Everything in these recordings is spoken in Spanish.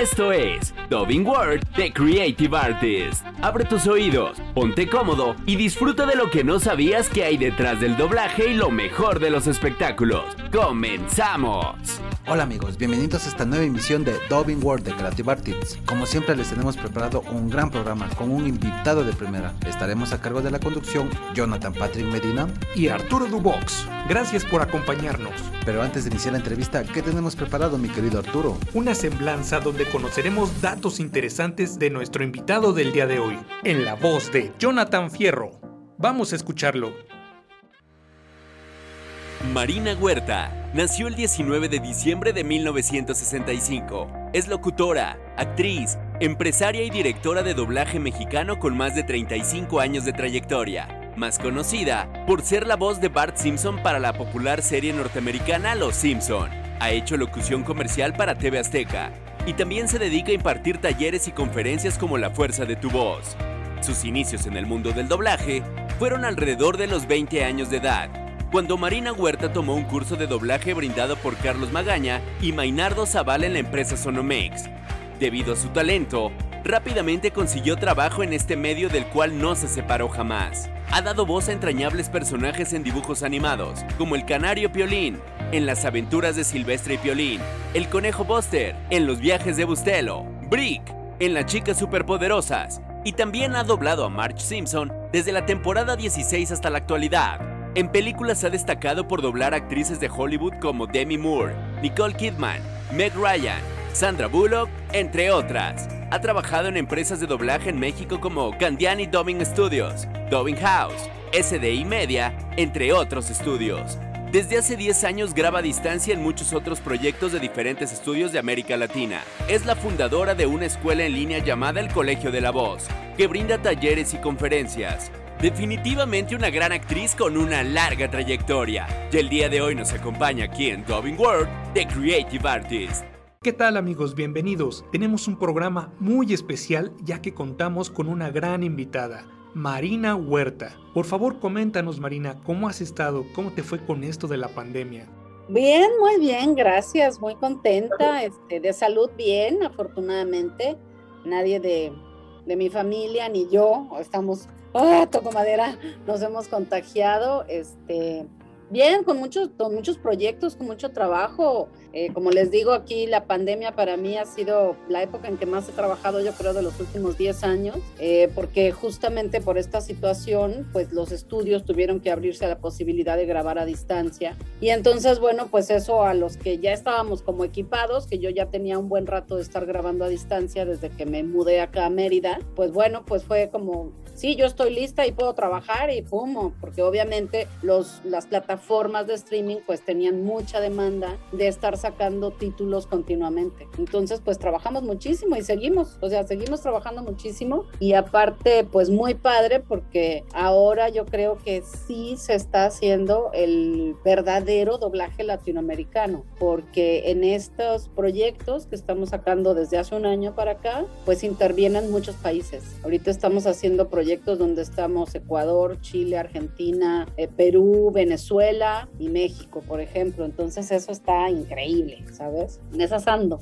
Esto es Dubbing Word The Creative Artist. Abre tus oídos, ponte cómodo y disfruta de lo que no sabías que hay detrás del doblaje y lo mejor de los espectáculos. ¡Comenzamos! Hola amigos, bienvenidos a esta nueva emisión de Dubbing World de Creative Artists. Como siempre les tenemos preparado un gran programa con un invitado de primera. Estaremos a cargo de la conducción Jonathan Patrick Medina y Arturo Dubox. Gracias por acompañarnos. Pero antes de iniciar la entrevista, ¿qué tenemos preparado mi querido Arturo? Una semblanza donde conoceremos datos interesantes de nuestro invitado del día de hoy, en la voz de Jonathan Fierro. Vamos a escucharlo. Marina Huerta nació el 19 de diciembre de 1965. Es locutora, actriz, empresaria y directora de doblaje mexicano con más de 35 años de trayectoria, más conocida por ser la voz de Bart Simpson para la popular serie norteamericana Los Simpson. Ha hecho locución comercial para TV Azteca y también se dedica a impartir talleres y conferencias como La Fuerza de tu Voz. Sus inicios en el mundo del doblaje fueron alrededor de los 20 años de edad cuando Marina Huerta tomó un curso de doblaje brindado por Carlos Magaña y Mainardo Zavala en la empresa Sonomex. Debido a su talento, rápidamente consiguió trabajo en este medio del cual no se separó jamás. Ha dado voz a entrañables personajes en dibujos animados, como el canario Piolín, en las aventuras de Silvestre y Piolín, el conejo Buster, en los viajes de Bustelo, Brick, en las chicas superpoderosas, y también ha doblado a Marge Simpson desde la temporada 16 hasta la actualidad. En películas ha destacado por doblar actrices de Hollywood como Demi Moore, Nicole Kidman, Meg Ryan, Sandra Bullock, entre otras. Ha trabajado en empresas de doblaje en México como Candiani Dubbing Studios, Dubbing House, SDI Media, entre otros estudios. Desde hace 10 años graba a distancia en muchos otros proyectos de diferentes estudios de América Latina. Es la fundadora de una escuela en línea llamada el Colegio de la Voz, que brinda talleres y conferencias. Definitivamente una gran actriz con una larga trayectoria. Y el día de hoy nos acompaña aquí en Dubbing World The Creative Artist. ¿Qué tal amigos? Bienvenidos. Tenemos un programa muy especial ya que contamos con una gran invitada, Marina Huerta. Por favor, coméntanos Marina, ¿cómo has estado? ¿Cómo te fue con esto de la pandemia? Bien, muy bien, gracias, muy contenta, este, de salud bien, afortunadamente. Nadie de, de mi familia ni yo estamos ah, toco madera, nos hemos contagiado, este, bien, con muchos, con muchos proyectos, con mucho trabajo. Eh, como les digo aquí, la pandemia para mí ha sido la época en que más he trabajado, yo creo, de los últimos 10 años, eh, porque justamente por esta situación, pues los estudios tuvieron que abrirse a la posibilidad de grabar a distancia. Y entonces, bueno, pues eso a los que ya estábamos como equipados, que yo ya tenía un buen rato de estar grabando a distancia desde que me mudé acá a Mérida, pues bueno, pues fue como sí, yo estoy lista y puedo trabajar y pum, porque obviamente los, las plataformas de streaming pues tenían mucha demanda de estar sacando títulos continuamente. Entonces pues trabajamos muchísimo y seguimos, o sea, seguimos trabajando muchísimo y aparte pues muy padre porque ahora yo creo que sí se está haciendo el verdadero doblaje latinoamericano, porque en estos proyectos que estamos sacando desde hace un año para acá, pues intervienen muchos países. Ahorita estamos haciendo proyectos donde estamos Ecuador, Chile, Argentina, eh, Perú, Venezuela y México, por ejemplo. Entonces eso está increíble, ¿sabes? Esas ando.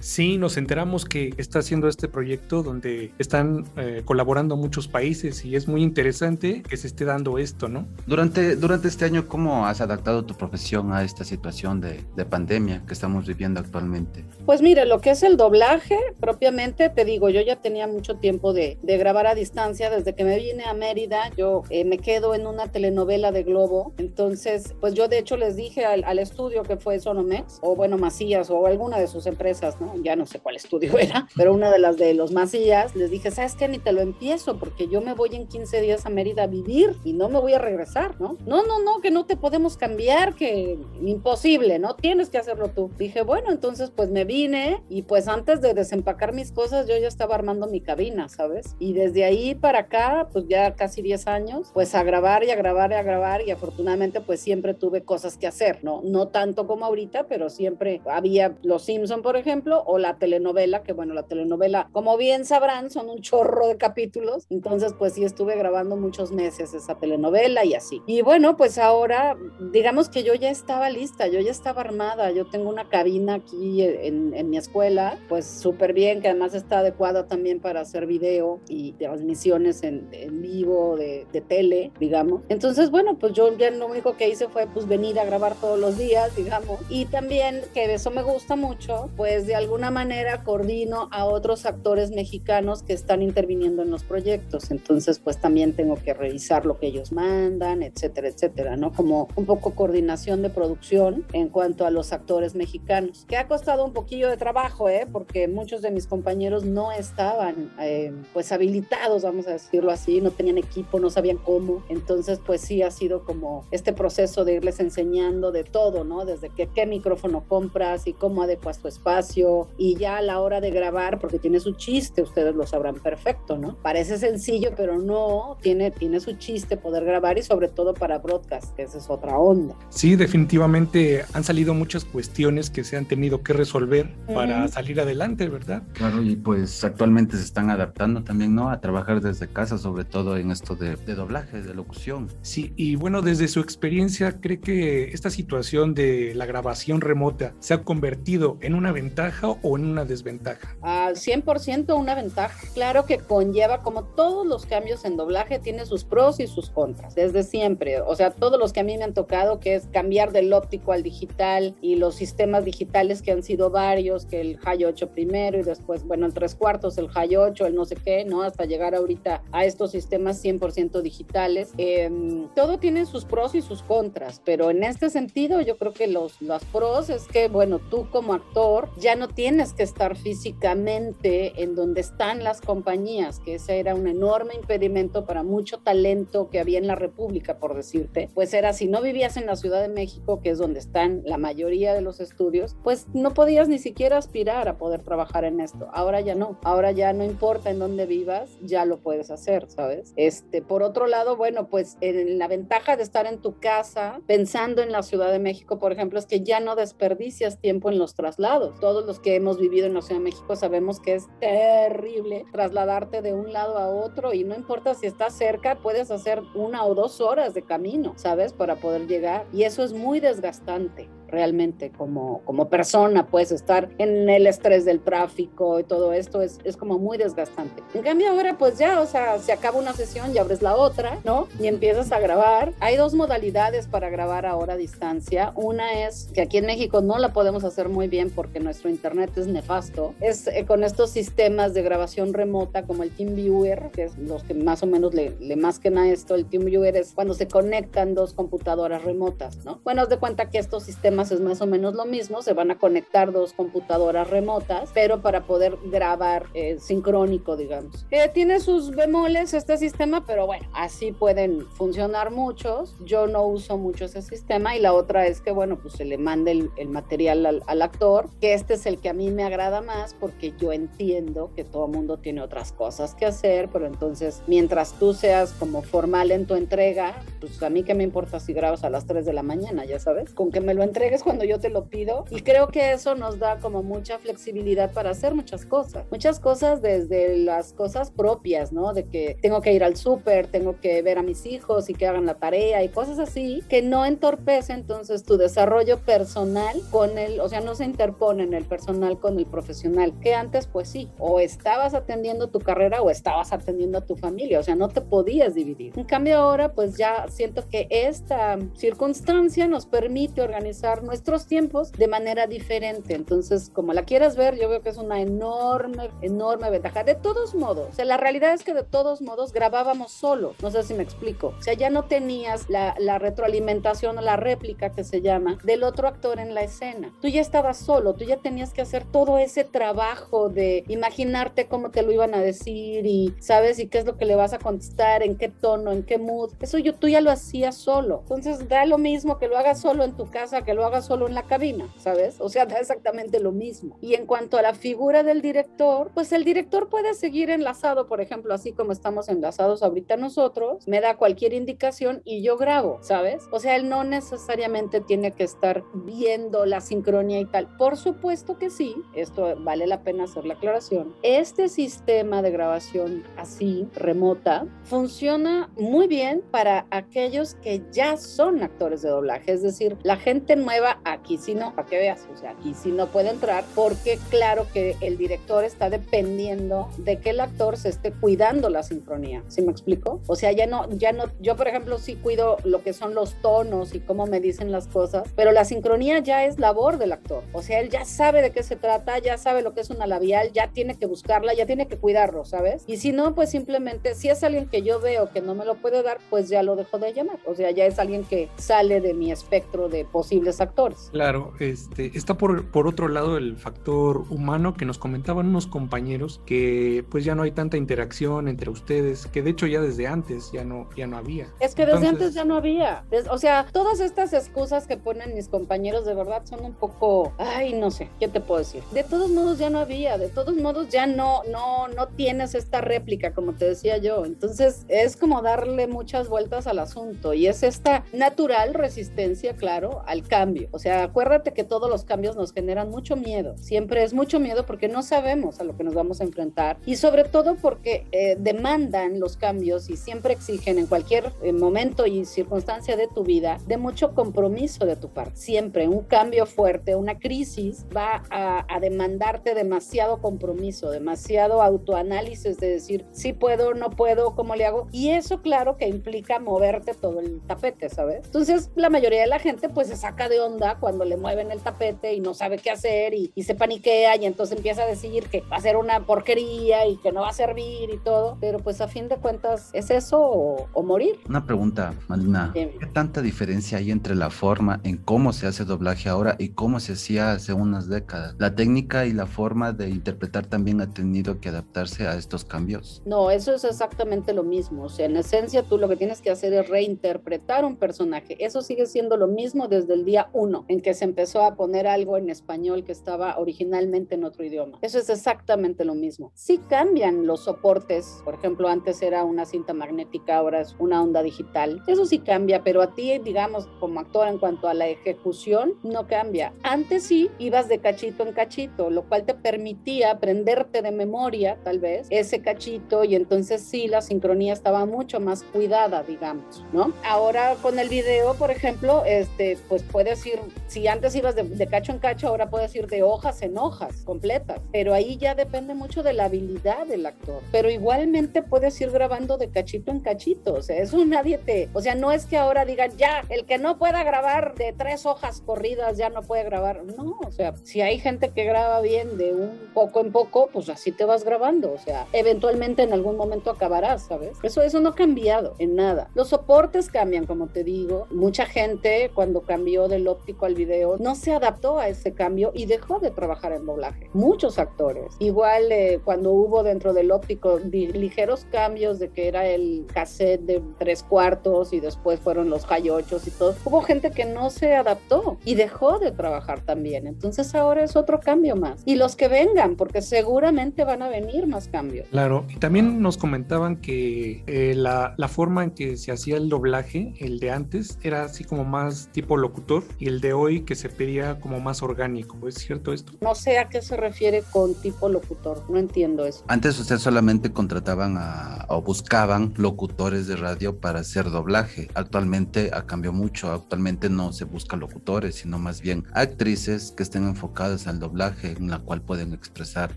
Sí, nos enteramos que está haciendo este proyecto donde están eh, colaborando muchos países y es muy interesante que se esté dando esto, ¿no? Durante, durante este año, ¿cómo has adaptado tu profesión a esta situación de, de pandemia que estamos viviendo actualmente? Pues mire, lo que es el doblaje, propiamente, te digo, yo ya tenía mucho tiempo de, de grabar a distancia desde que me vine a Mérida, yo eh, me quedo en una telenovela de Globo. Entonces, pues yo de hecho les dije al, estudio que fue Sonomex, o bueno, Macías, o alguna de sus empresas, ¿no? Ya no sé cuál estudio era, pero una de las de los Macías, les dije, ¿sabes qué? Ni te lo empiezo, porque yo me voy en 15 días a Mérida a vivir y no me voy a regresar, ¿no? No, no, no, que no te podemos cambiar, que imposible, ¿no? Tienes que hacerlo tú. Dije, bueno, entonces pues me vine y pues antes de desempacar mis cosas, yo ya estaba armando mi cabina, ¿sabes? Y desde ahí para acá, pues ya casi 10 años, pues a grabar y a grabar y a grabar y afortunadamente pues siempre tuve cosas que hacer, ¿no? No tanto como ahorita, pero siempre había Los Simpson, por ejemplo, o la telenovela, que bueno, la telenovela, como bien sabrán, son un chorro de capítulos, entonces pues sí estuve grabando muchos meses esa telenovela y así. Y bueno, pues ahora, digamos que yo ya estaba lista, yo ya estaba armada, yo tengo una cabina aquí en, en mi escuela, pues súper bien, que además está adecuada también para hacer video y transmisiones en, en vivo de, de, tele, digamos. Entonces, bueno, pues yo ya lo único que hice fue pues venir a grabar todos los días, digamos. También, que eso me gusta mucho, pues de alguna manera coordino a otros actores mexicanos que están interviniendo en los proyectos. Entonces, pues también tengo que revisar lo que ellos mandan, etcétera, etcétera, ¿no? Como un poco coordinación de producción en cuanto a los actores mexicanos, que ha costado un poquillo de trabajo, ¿eh? Porque muchos de mis compañeros no estaban, eh, pues, habilitados, vamos a decirlo así, no tenían equipo, no sabían cómo. Entonces, pues sí ha sido como este proceso de irles enseñando de todo, ¿no? Desde que, qué micrófono compras y cómo adecuas tu espacio y ya a la hora de grabar, porque tiene su chiste, ustedes lo sabrán perfecto, ¿no? Parece sencillo, pero no, tiene, tiene su chiste poder grabar y sobre todo para broadcast, que esa es otra onda. Sí, definitivamente han salido muchas cuestiones que se han tenido que resolver uh -huh. para salir adelante, ¿verdad? Claro, y pues actualmente se están adaptando también, ¿no? A trabajar desde casa, sobre todo en esto de, de doblaje, de locución. Sí, y bueno, desde su experiencia, ¿cree que esta situación de la grabación remota se ha convertido en una ventaja o en una desventaja? Al 100% una ventaja. Claro que conlleva, como todos los cambios en doblaje, tiene sus pros y sus contras, desde siempre. O sea, todos los que a mí me han tocado, que es cambiar del óptico al digital y los sistemas digitales que han sido varios, que el High 8 primero y después, bueno, el tres cuartos, el High 8, el no sé qué, ¿no? Hasta llegar ahorita a estos sistemas 100% digitales. Eh, todo tiene sus pros y sus contras, pero en este sentido yo creo que los pros es que, bueno, tú como actor ya no tienes que estar físicamente en donde están las compañías, que ese era un enorme impedimento para mucho talento que había en la República, por decirte. Pues era, si no vivías en la Ciudad de México, que es donde están la mayoría de los estudios, pues no podías ni siquiera aspirar a poder trabajar en esto. Ahora ya no. Ahora ya no importa en dónde vivas, ya lo puedes hacer, ¿sabes? Este, por otro lado, bueno, pues en la ventaja de estar en tu casa, pensando en la Ciudad de México, por ejemplo, es que ya no desperdicias tiempo en los traslados. Todos los que hemos vivido en la Ciudad de México sabemos que es terrible trasladarte de un lado a otro y no importa si estás cerca, puedes hacer una o dos horas de camino, ¿sabes? Para poder llegar. Y eso es muy desgastante realmente como, como persona, puedes estar en el estrés del tráfico y todo esto es, es como muy desgastante. En cambio ahora pues ya, o sea, se acaba una sesión y abres la otra, ¿no? Y empiezas a grabar. Hay dos modalidades para grabar ahora a distancia. Una es que aquí en México no la podemos hacer muy bien porque nuestro internet es nefasto. Es eh, con estos sistemas de grabación remota como el TeamViewer, que es los que más o menos le, le masquen a esto. El TeamViewer es cuando se conectan dos computadoras remotas, ¿no? Bueno, haz de cuenta que estos sistemas es más o menos lo mismo, se van a conectar dos computadoras remotas, pero para poder grabar eh, sincrónico, digamos. Eh, tiene sus bemoles este sistema, pero bueno, así pueden funcionar muchos. Yo no uso mucho ese sistema y la otra es que, bueno, pues se le manda el, el material al, al, actor, que este es el que a mí me agrada más porque yo entiendo que todo mundo tiene otras cosas que hacer, pero entonces mientras tú seas como formal en tu entrega, pues a mí que me importa si grabas a las 3 de la mañana, ya sabes, con que me lo entregues es cuando yo te lo pido y creo que eso nos da como mucha flexibilidad para hacer muchas cosas, muchas cosas desde las cosas propias, ¿no? De que tengo que ir al súper, tengo que ver a mis hijos y que hagan la tarea y cosas así que no entorpece entonces tu desarrollo personal con el, o sea, no se interponen el personal con el profesional, que antes pues sí, o estabas atendiendo tu carrera o estabas atendiendo a tu familia, o sea, no te podías dividir. En cambio ahora pues ya siento que esta circunstancia nos permite organizar nuestros tiempos de manera diferente. Entonces, como la quieras ver, yo veo que es una enorme, enorme ventaja. De todos modos, o sea, la realidad es que de todos modos grabábamos solo. No sé si me explico. O sea, ya no tenías la, la retroalimentación o la réplica que se llama del otro actor en la escena. Tú ya estabas solo, tú ya tenías que hacer todo ese trabajo de imaginarte cómo te lo iban a decir y sabes y qué es lo que le vas a contestar, en qué tono, en qué mood. Eso yo, tú ya lo hacías solo. Entonces, da lo mismo que lo hagas solo en tu casa, que lo haga solo en la cabina, ¿sabes? O sea, da exactamente lo mismo. Y en cuanto a la figura del director, pues el director puede seguir enlazado, por ejemplo, así como estamos enlazados ahorita nosotros, me da cualquier indicación y yo grabo, ¿sabes? O sea, él no necesariamente tiene que estar viendo la sincronía y tal. Por supuesto que sí, esto vale la pena hacer la aclaración. Este sistema de grabación así, remota, funciona muy bien para aquellos que ya son actores de doblaje, es decir, la gente nueva aquí sí no, para que veas, o sea, aquí sí no puede entrar porque claro que el director está dependiendo de que el actor se esté cuidando la sincronía, ¿sí me explico? O sea, ya no, ya no, yo por ejemplo sí cuido lo que son los tonos y cómo me dicen las cosas, pero la sincronía ya es labor del actor, o sea, él ya sabe de qué se trata, ya sabe lo que es una labial, ya tiene que buscarla, ya tiene que cuidarlo, ¿sabes? Y si no, pues simplemente, si es alguien que yo veo que no me lo puede dar, pues ya lo dejo de llamar, o sea, ya es alguien que sale de mi espectro de posibles actores. Claro, este, está por, por otro lado el factor humano que nos comentaban unos compañeros que pues ya no hay tanta interacción entre ustedes, que de hecho ya desde antes ya no, ya no había. Es que desde antes ya no había. o sea, todas estas excusas que ponen mis compañeros de verdad son un poco, ay, no sé, ¿qué te puedo decir? De todos modos ya no había, de todos modos ya no, no, no tienes esta réplica, como te decía yo. Entonces es como darle muchas vueltas al asunto y es esta natural resistencia, claro, al cambio. O sea, acuérdate que todos los cambios nos generan mucho miedo. Siempre es mucho miedo porque no sabemos a lo que nos vamos a enfrentar y sobre todo porque eh, demandan los cambios y siempre exigen en cualquier eh, momento y circunstancia de tu vida de mucho compromiso de tu parte. Siempre un cambio fuerte, una crisis va a, a demandarte demasiado compromiso, demasiado autoanálisis de decir si puedo, no puedo, cómo le hago. Y eso claro que implica moverte todo el tapete, ¿sabes? Entonces la mayoría de la gente pues se saca de onda cuando le mueven el tapete y no sabe qué hacer y, y se paniquea y entonces empieza a decir que va a ser una porquería y que no va a servir y todo. Pero pues a fin de cuentas es eso o, o morir. Una pregunta, Marina. ¿Qué tanta diferencia hay entre la forma en cómo se hace doblaje ahora y cómo se hacía hace unas décadas? La técnica y la forma de interpretar también ha tenido que adaptarse a estos cambios. No, eso es exactamente lo mismo. O sea, en esencia tú lo que tienes que hacer es reinterpretar un personaje. Eso sigue siendo lo mismo desde el día uno en que se empezó a poner algo en español que estaba originalmente en otro idioma. Eso es exactamente lo mismo. Sí cambian los soportes. Por ejemplo, antes era una cinta magnética, ahora es una onda digital. Eso sí cambia, pero a ti, digamos, como actor en cuanto a la ejecución, no cambia. Antes sí ibas de cachito en cachito, lo cual te permitía aprenderte de memoria, tal vez, ese cachito y entonces sí, la sincronía estaba mucho más cuidada, digamos, ¿no? Ahora con el video, por ejemplo, este, pues puedes ir, si antes ibas de, de cacho en cacho, ahora puedes ir de hojas en hojas completas, pero ahí ya depende mucho de la habilidad del actor, pero igualmente puedes ir grabando de cachito en cachito, o sea, eso nadie te, o sea, no es que ahora digan, ya, el que no pueda grabar de tres hojas corridas ya no puede grabar, no, o sea, si hay gente que graba bien de un poco en poco, pues así te vas grabando, o sea, eventualmente en algún momento acabarás, ¿sabes? Eso, eso no ha cambiado en nada. Los soportes cambian, como te digo, mucha gente cuando cambió del óptico al video no se adaptó a ese cambio y dejó de trabajar en doblaje. Muchos actores. Igual eh, cuando hubo dentro del óptico ligeros cambios de que era el cassette de tres cuartos y después fueron los high ochos y todo, hubo gente que no se adaptó y dejó de trabajar también. Entonces ahora es otro cambio más. Y los que vengan, porque seguramente van a venir más cambios. Claro, y también nos comentaban que eh, la, la forma en que se hacía el doblaje, el de antes, era así como más tipo locutor y el de hoy que se pedía como más orgánico. ¿Es cierto esto? No sé a qué se refiere con tipo locutor, no entiendo eso. Antes usted solamente contrataban a, o buscaban locutores de radio para hacer doblaje. Actualmente ha cambiado mucho. Actualmente no se busca locutores, sino más bien actrices que estén enfocadas al doblaje, en la cual pueden expresar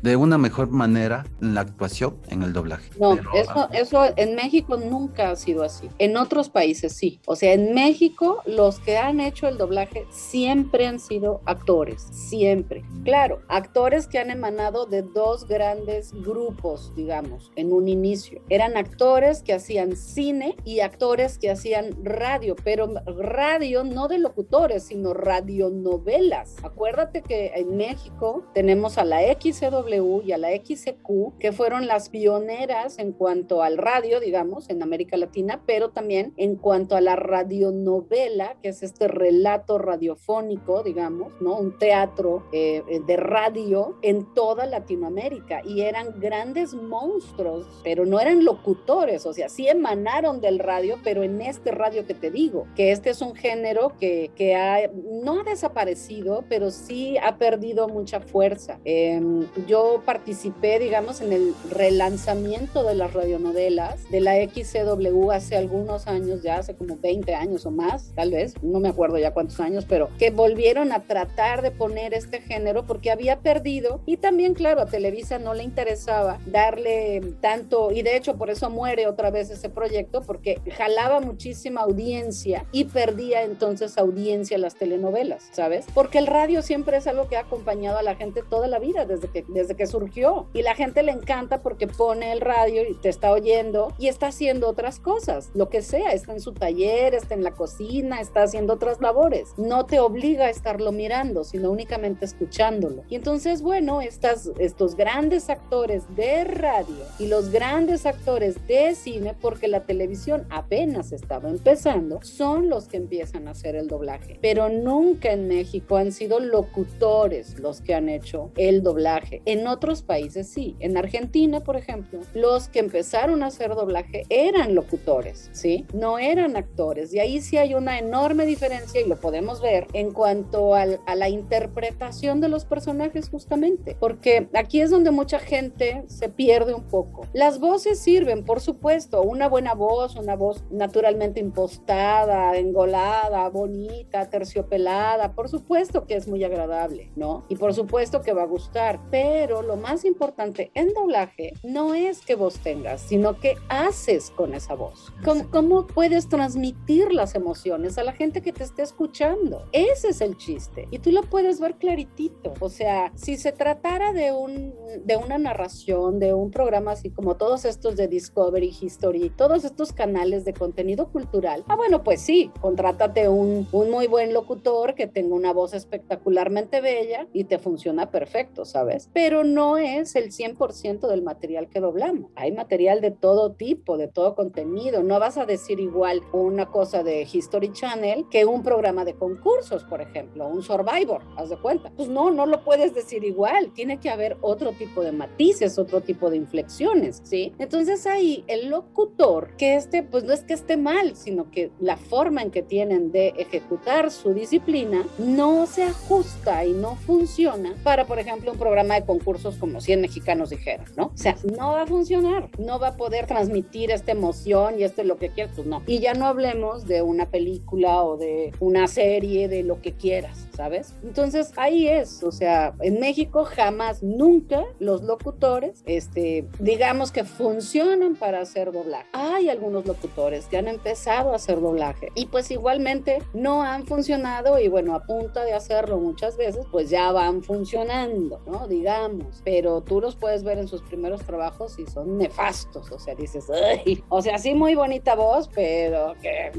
de una mejor manera la actuación en el doblaje. No, Pero, eso, eso en México nunca ha sido así. En otros países sí. O sea, en México los que han hecho el doblaje siempre han sido actores, siempre. Claro, actores que han emanado de dos grandes grupos, digamos, en un inicio. Eran actores que hacían cine y actores que hacían radio, pero radio no de locutores, sino radionovelas. Acuérdate que en México tenemos a la XCW y a la XCQ, que fueron las pioneras en cuanto al radio, digamos, en América Latina, pero también en cuanto a la radionovela, que es este relato radiofónico, digamos, ¿no? Un teatro eh, eh, de radio en toda Latinoamérica y eran grandes monstruos, pero no eran locutores, o sea, sí emanaron del radio, pero en este radio que te digo, que este es un género que, que no ha desaparecido, pero sí ha perdido mucha fuerza. Em, yo participé, digamos, en el relanzamiento de las radionovelas de la XCW hace algunos años, ya hace como 20 años o más, tal vez, no me acuerdo ya cuántos años, pero que volvieron a tratar de poner este género porque había perdido y también, claro, a Televisa no le interesaba darle tanto, y de hecho por eso muere otra vez ese proyecto, porque jalaba muchísima audiencia y perdía entonces audiencia las telenovelas, ¿sabes? Porque el radio siempre es algo que ha acompañado a la gente toda la vida, desde que, desde que surgió, y la gente le encanta porque pone el radio y te está oyendo y está haciendo otras cosas, lo que sea, está en su taller, está en la cocina, está haciendo otras labores, no te obliga a estarlo mirando, sino únicamente escuchándolo. Y entonces, bueno, estas, estos grandes actores de radio y los grandes actores de cine, porque la televisión apenas estaba empezando, son los que empiezan a hacer el doblaje. Pero nunca en México han sido locutores los que han hecho el doblaje. En otros países sí. En Argentina, por ejemplo, los que empezaron a hacer doblaje eran locutores, ¿sí? No eran actores. Y ahí sí hay una enorme diferencia y lo podemos ver en cuanto a la interpretación de los personajes justamente. Porque aquí es donde mucha gente se pierde un poco. Las voces sirven, por supuesto, una buena voz, una voz naturalmente impostada, engolada, bonita, terciopelada, por supuesto que es muy agradable, ¿no? Y por supuesto que va a gustar, pero lo más importante en doblaje no es que vos tengas, sino que haces con esa voz. ¿Cómo, cómo puedes transmitir las emociones a la gente que te esté escuchando? Ese es el chiste. Y tú lo puedes ver claritito. O sea, si se tratara de, un, de una narración, de un programa así como todos estos de Discovery History, todos estos canales de contenido cultural, ah, bueno, pues sí, contrátate un, un muy buen locutor que tenga una voz espectacularmente bella y te funciona perfecto, ¿sabes? Pero no es el 100% del material que doblamos. Hay material de todo tipo, de todo contenido. No vas a decir igual una cosa de History Channel que un programa de concursos, por ejemplo, un Survivor, haz de cuenta. Pues no, no lo puedes decir igual. Tiene que haber otro tipo de matices, otro tipo de inflexiones, ¿sí? Entonces ahí el locutor, que este, pues no es que esté mal, sino que la forma en que tienen de ejecutar su disciplina no se ajusta y no funciona para, por ejemplo, un programa de concursos como 100 mexicanos dijeron, ¿no? O sea, no va a funcionar, no va a poder transmitir esta emoción y esto es lo que quieras, pues no. Y ya no hablemos de una película o de una serie, de lo que quieras. ¿sabes? Entonces ahí es, o sea, en México jamás, nunca los locutores, este, digamos que funcionan para hacer doblaje. Hay algunos locutores que han empezado a hacer doblaje y pues igualmente no han funcionado y bueno, a punta de hacerlo muchas veces, pues ya van funcionando, ¿no? Digamos, pero tú los puedes ver en sus primeros trabajos y son nefastos, o sea, dices, Ay", o sea, sí muy bonita voz, pero que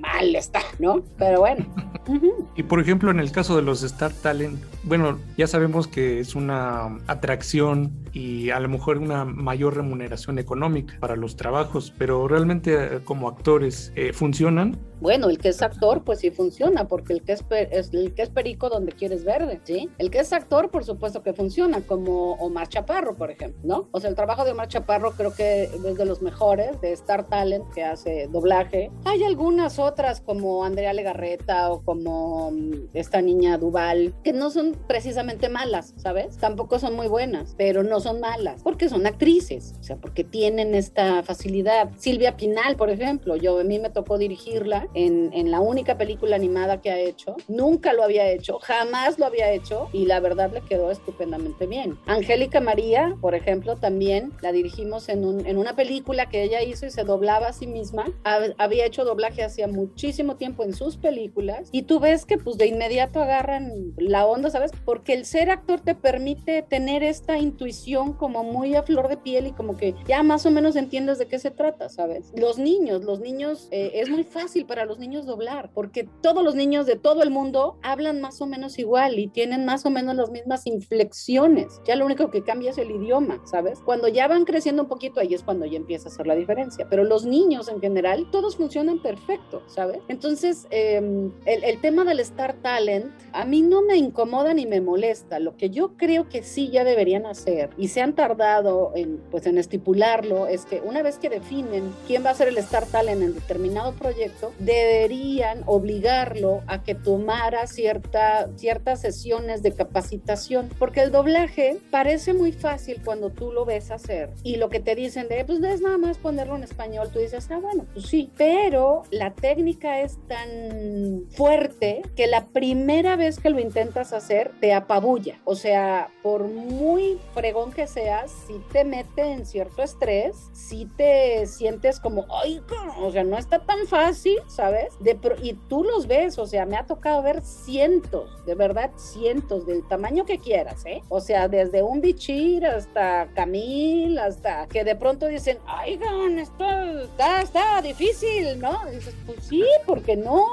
mal está, ¿no? Pero bueno. Y por ejemplo, en el caso de los Star Talent, bueno, ya sabemos que es una atracción y a lo mejor una mayor remuneración económica para los trabajos, pero realmente eh, como actores eh, funcionan. Bueno, el que es actor, pues sí funciona, porque el que es, es, el que es perico donde quieres verde, ¿sí? El que es actor, por supuesto que funciona, como Omar Chaparro, por ejemplo, ¿no? O sea, el trabajo de Omar Chaparro creo que es de los mejores, de Star Talent, que hace doblaje. Hay algunas otras, como Andrea Legarreta como mm, esta niña Duval, que no son precisamente malas, ¿sabes? Tampoco son muy buenas, pero no son malas, porque son actrices, o sea, porque tienen esta facilidad. Silvia Pinal, por ejemplo, yo a mí me tocó dirigirla en, en la única película animada que ha hecho, nunca lo había hecho, jamás lo había hecho y la verdad le quedó estupendamente bien. Angélica María, por ejemplo, también la dirigimos en, un, en una película que ella hizo y se doblaba a sí misma, había hecho doblaje hacía muchísimo tiempo en sus películas y tú ves que pues de inmediato agarran la onda, ¿sabes? Porque el ser actor te permite tener esta intuición como muy a flor de piel y como que ya más o menos entiendes de qué se trata, ¿sabes? Los niños, los niños, eh, es muy fácil para los niños doblar, porque todos los niños de todo el mundo hablan más o menos igual y tienen más o menos las mismas inflexiones. Ya lo único que cambia es el idioma, ¿sabes? Cuando ya van creciendo un poquito, ahí es cuando ya empieza a hacer la diferencia. Pero los niños en general, todos funcionan perfecto, ¿sabes? Entonces, eh, el, tema del Star Talent a mí no me incomoda ni me molesta. Lo que yo creo que sí ya deberían hacer y se han tardado en, pues, en estipularlo es que una vez que definen quién va a ser el Star Talent en determinado proyecto, deberían obligarlo a que tomara cierta, ciertas sesiones de capacitación, porque el doblaje parece muy fácil cuando tú lo ves hacer y lo que te dicen de, pues es nada más ponerlo en español, tú dices, ah, bueno, pues sí, pero la técnica es tan fuerte que la primera vez que lo intentas hacer te apabulla. O sea, por muy fregón que seas, si te mete en cierto estrés, si te sientes como, ay, o sea, no está tan fácil, ¿sabes? De, y tú los ves, o sea, me ha tocado ver cientos, de verdad, cientos, del tamaño que quieras, ¿eh? O sea, desde un bichir hasta Camil, hasta que de pronto dicen, ay, esto está, está difícil, ¿no? dices, pues sí, porque no?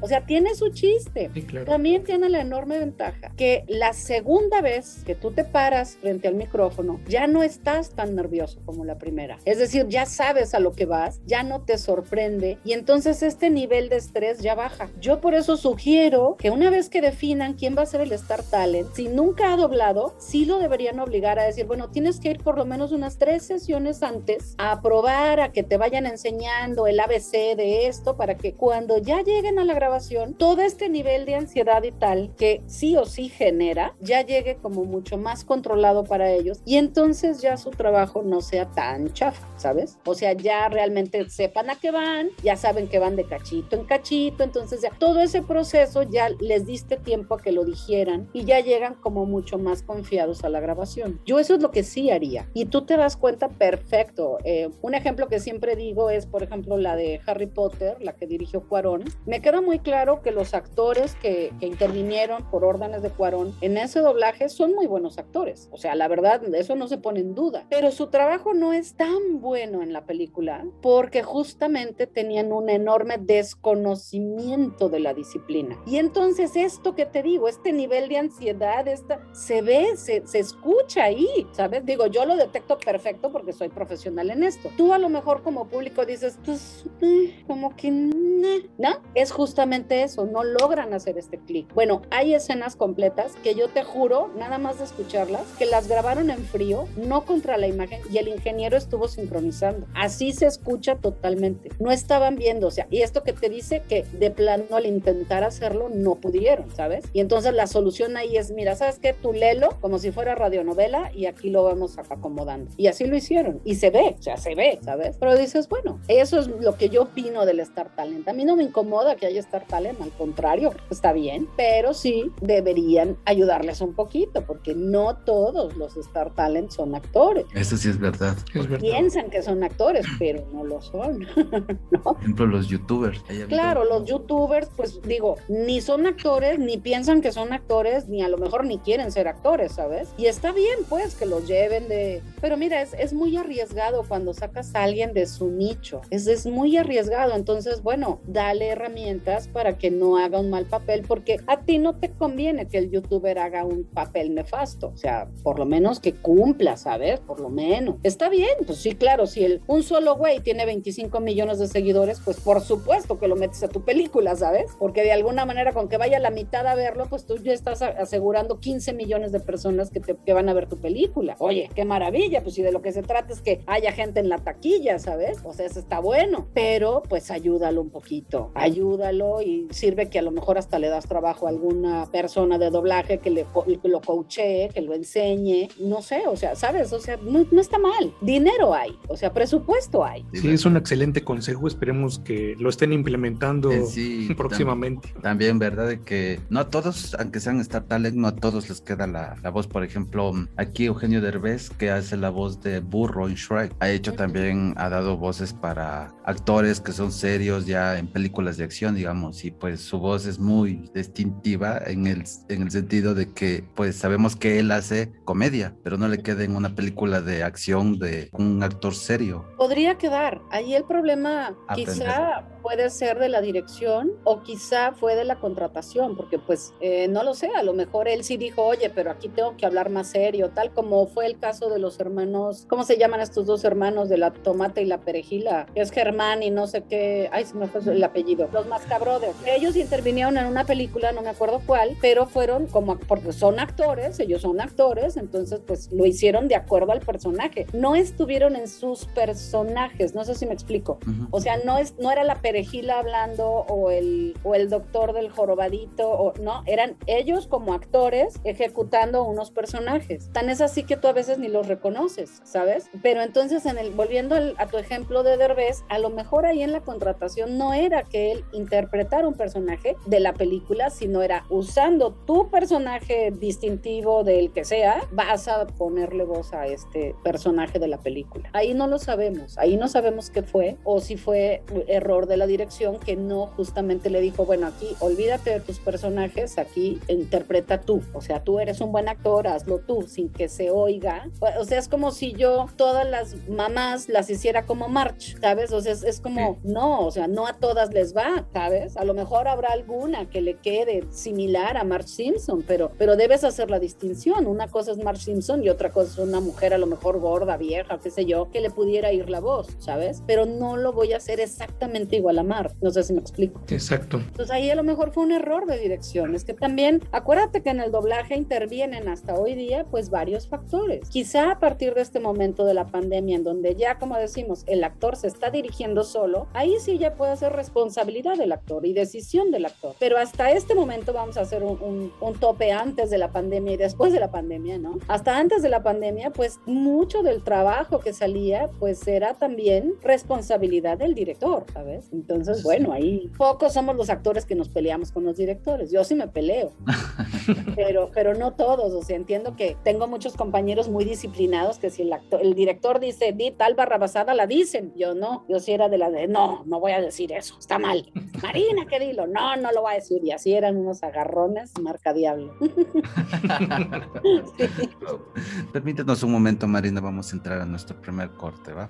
O sea, tiene su chiste. También tiene la enorme ventaja que la segunda vez que tú te paras frente al micrófono, ya no estás tan nervioso como la primera. Es decir, ya sabes a lo que vas, ya no te sorprende y entonces este nivel de estrés ya baja. Yo por eso sugiero que una vez que definan quién va a ser el Star Talent, si nunca ha doblado, sí lo deberían obligar a decir, bueno, tienes que ir por lo menos unas tres sesiones antes a probar, a que te vayan enseñando el ABC de esto para que cuando ya lleguen a la grabación, todo este nivel de ansiedad y tal que sí o sí genera, ya llegue como mucho más controlado para ellos y entonces ya su trabajo no sea tan chafa, ¿sabes? O sea, ya realmente sepan a qué van, ya saben que van de cachito en cachito, entonces ya todo ese proceso ya les diste tiempo a que lo dijeran y ya llegan como mucho más confiados a la grabación. Yo eso es lo que sí haría y tú te das cuenta perfecto. Eh, un ejemplo que siempre digo es, por ejemplo, la de Harry Potter, la que dirigió Cuarón. Me queda muy claro que los actores que, que intervinieron por órdenes de Cuarón en ese doblaje son muy buenos actores. O sea, la verdad, eso no se pone en duda. Pero su trabajo no es tan bueno en la película porque justamente tenían un enorme desconocimiento de la disciplina. Y entonces esto que te digo, este nivel de ansiedad, esta, se ve, se, se escucha ahí, ¿sabes? Digo, yo lo detecto perfecto porque soy profesional en esto. Tú a lo mejor como público dices, pues, eh, como que, ¿no? Es justamente eso, no logran hacer este clic. Bueno, hay escenas completas que yo te juro, nada más de escucharlas, que las grabaron en frío, no contra la imagen, y el ingeniero estuvo sincronizando. Así se escucha totalmente. No estaban viendo, o sea, y esto que te dice que de plano al intentar hacerlo no pudieron, ¿sabes? Y entonces la solución ahí es, mira, ¿sabes qué? Tú lelo como si fuera radionovela y aquí lo vamos acomodando. Y así lo hicieron. Y se ve, o sea, se ve, ¿sabes? Pero dices, bueno, eso es lo que yo opino del Star Talent. A mí no me incomoda que haya Star Talent, al contrario, está bien, pero sí deberían ayudarles un poquito, porque no todos los Star Talent son actores. Eso sí es verdad. Piensan que son actores, pero no lo son. Por ejemplo, los youtubers. Claro, los youtubers, pues digo, ni son actores, ni piensan que son actores, ni a lo mejor ni quieren ser actores, ¿sabes? Y está bien, pues, que los lleven de... Pero mira, es, es muy arriesgado cuando sacas a alguien de su nicho. Es, es muy arriesgado. Entonces, bueno, dale herramientas para que no haga un mal papel, porque a ti no te conviene que el youtuber haga un papel nefasto. O sea, por lo menos que cumpla, ¿sabes? Por lo menos. Está bien, pues sí, claro, si el, un solo güey tiene 25 millones de seguidores, pues por supuesto que lo metes a tu película, ¿sabes? Porque de alguna manera con que vaya la mitad a verlo, pues tú ya estás asegurando 15 millones de personas que, te, que van a ver tu película. Oye, qué maravilla, pues si de lo que se trata es que haya gente en la taquilla, ¿sabes? O sea, eso está bueno, pero pues ayúdalo un poquito, ayúdalo y sirve que a lo mejor hasta le das trabajo a alguna persona de doblaje que, le, lo coachee, que lo enseñe, no sé, o sea, ¿sabes? O sea, no, no está mal, dinero hay, o sea, presupuesto hay. Sí, es un excelente consejo, esperemos que lo estén implementando eh, próximamente. También, ¿verdad? De que no a todos, aunque sean Star Talent, no a todos les queda la, la voz, por ejemplo, aquí Eugenio Derbez, que hace la voz de Burro en Shrek, ha hecho también, ha dado voces para actores que son serios ya en películas de acción, digamos, y pues su voz es muy distintiva en el, en el sentido de que pues sabemos que él hace comedia, pero no le queda en una película de acción de un actor serio. Podría quedar. Ahí el problema quizá puede ser de la dirección o quizá fue de la contratación, porque pues eh, no lo sé, a lo mejor él sí dijo, oye, pero aquí tengo que hablar más serio, tal como fue el caso de los hermanos, ¿cómo se llaman estos dos hermanos de la tomate y la perejila? Es Germán y no sé qué, ay, se me fue el apellido, los Mascabrothers, ellos intervinieron en una película, no me acuerdo cuál, pero fueron como, porque son actores, ellos son actores, entonces pues lo hicieron de acuerdo al personaje. No estuvieron en sus personajes, no sé si me explico. O sea, no, es, no era la perejila hablando o el, o el doctor del jorobadito, o, no, eran ellos como actores ejecutando unos personajes. Tan es así que tú a veces ni los reconoces, ¿sabes? Pero entonces, en el, volviendo a tu ejemplo de Derbez, a lo mejor ahí en la contratación no era que él interpretara un personaje de la película, sino era usando tu personaje distintivo del que sea, vas a ponerle voz a este personaje de la película. Ahí no lo sabemos, ahí no sabemos qué fue o si fue error de la dirección que no justamente le dijo, bueno, aquí olvídate de tus personajes, aquí interpreta tú, o sea, tú eres un buen actor, hazlo tú, sin que se oiga. O sea, es como si yo todas las mamás las hiciera como March, ¿sabes? O sea, es, como, no, o sea, no a todas les va, ¿sabes? A lo mejor habrá alguna que le quede similar a March Simpson, pero, pero debes hacer la distinción. Una cosa es March Simpson y otra cosa es una mujer a lo mejor gorda, vieja, qué sé yo, que le pudiera ir la voz, ¿sabes? Pero no lo voy a hacer exactamente igual a March. No sé si me explico. Exacto. Entonces ahí a lo mejor fue un error de dirección. Es que también, acuérdate que en el doblaje intervienen hasta hoy día pues varios factores. Quizá a partir de este momento de la pandemia en donde ya, como decimos, el actor se está dirigiendo solo, ahí sí ya puede ser responsabilidad del actor y decisión del actor. Pero hasta este momento vamos a hacer un, un, tope antes de la pandemia y después de la pandemia, ¿no? Hasta antes de la pandemia, pues mucho del trabajo que salía, pues era también responsabilidad del director, ¿sabes? Entonces, bueno, ahí pocos somos los actores que nos peleamos con los directores. Yo sí me peleo, pero, pero no todos. O sea, entiendo que tengo muchos compañeros muy disciplinados que si el, actor, el director dice, di tal barrabasada, la dicen. Yo no, yo sí era de la de, no, no voy a decir eso, está mal. Marina, ¿qué dilo? No, no lo voy a decir. Y así eran unos agarrones, marca diablo. Permítanos un momento, Marina, vamos a entrar a nuestro primer corte, ¿va?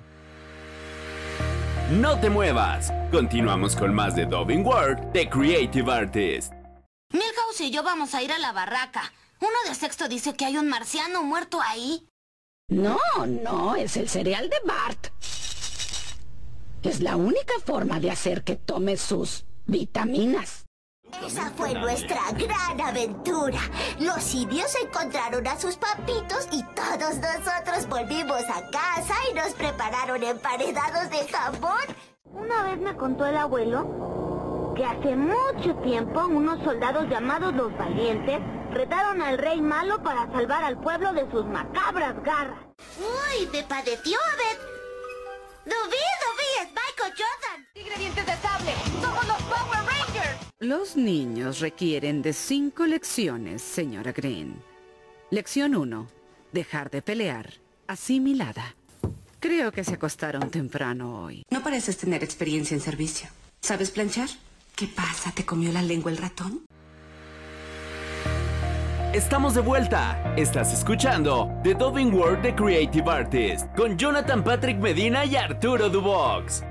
No te muevas. Continuamos con más de Dubbing World The Creative Artist. Milhouse y yo vamos a ir a la barraca. Uno de sexto dice que hay un marciano muerto ahí. No, no, es el cereal de Bart. Es la única forma de hacer que tome sus vitaminas. Esa fue nuestra gran aventura. Los indios encontraron a sus papitos y todos nosotros volvimos a casa y nos prepararon emparedados de jamón. Una vez me contó el abuelo que hace mucho tiempo unos soldados llamados los valientes retaron al rey malo para salvar al pueblo de sus macabras garras. ¡Uy! ¡Me padeció, Abed! ¡Dubí, Dubí! ¡Es Michael Jordan! ¡Ingredientes de sable! ¡Somos los Power Rangers! Los niños requieren de cinco lecciones, señora Green. Lección 1. Dejar de pelear. Asimilada. Creo que se acostaron temprano hoy. No pareces tener experiencia en servicio. ¿Sabes planchar? ¿Qué pasa? ¿Te comió la lengua el ratón? Estamos de vuelta. Estás escuchando The Dubbing World The Creative Artist con Jonathan Patrick Medina y Arturo Dubox.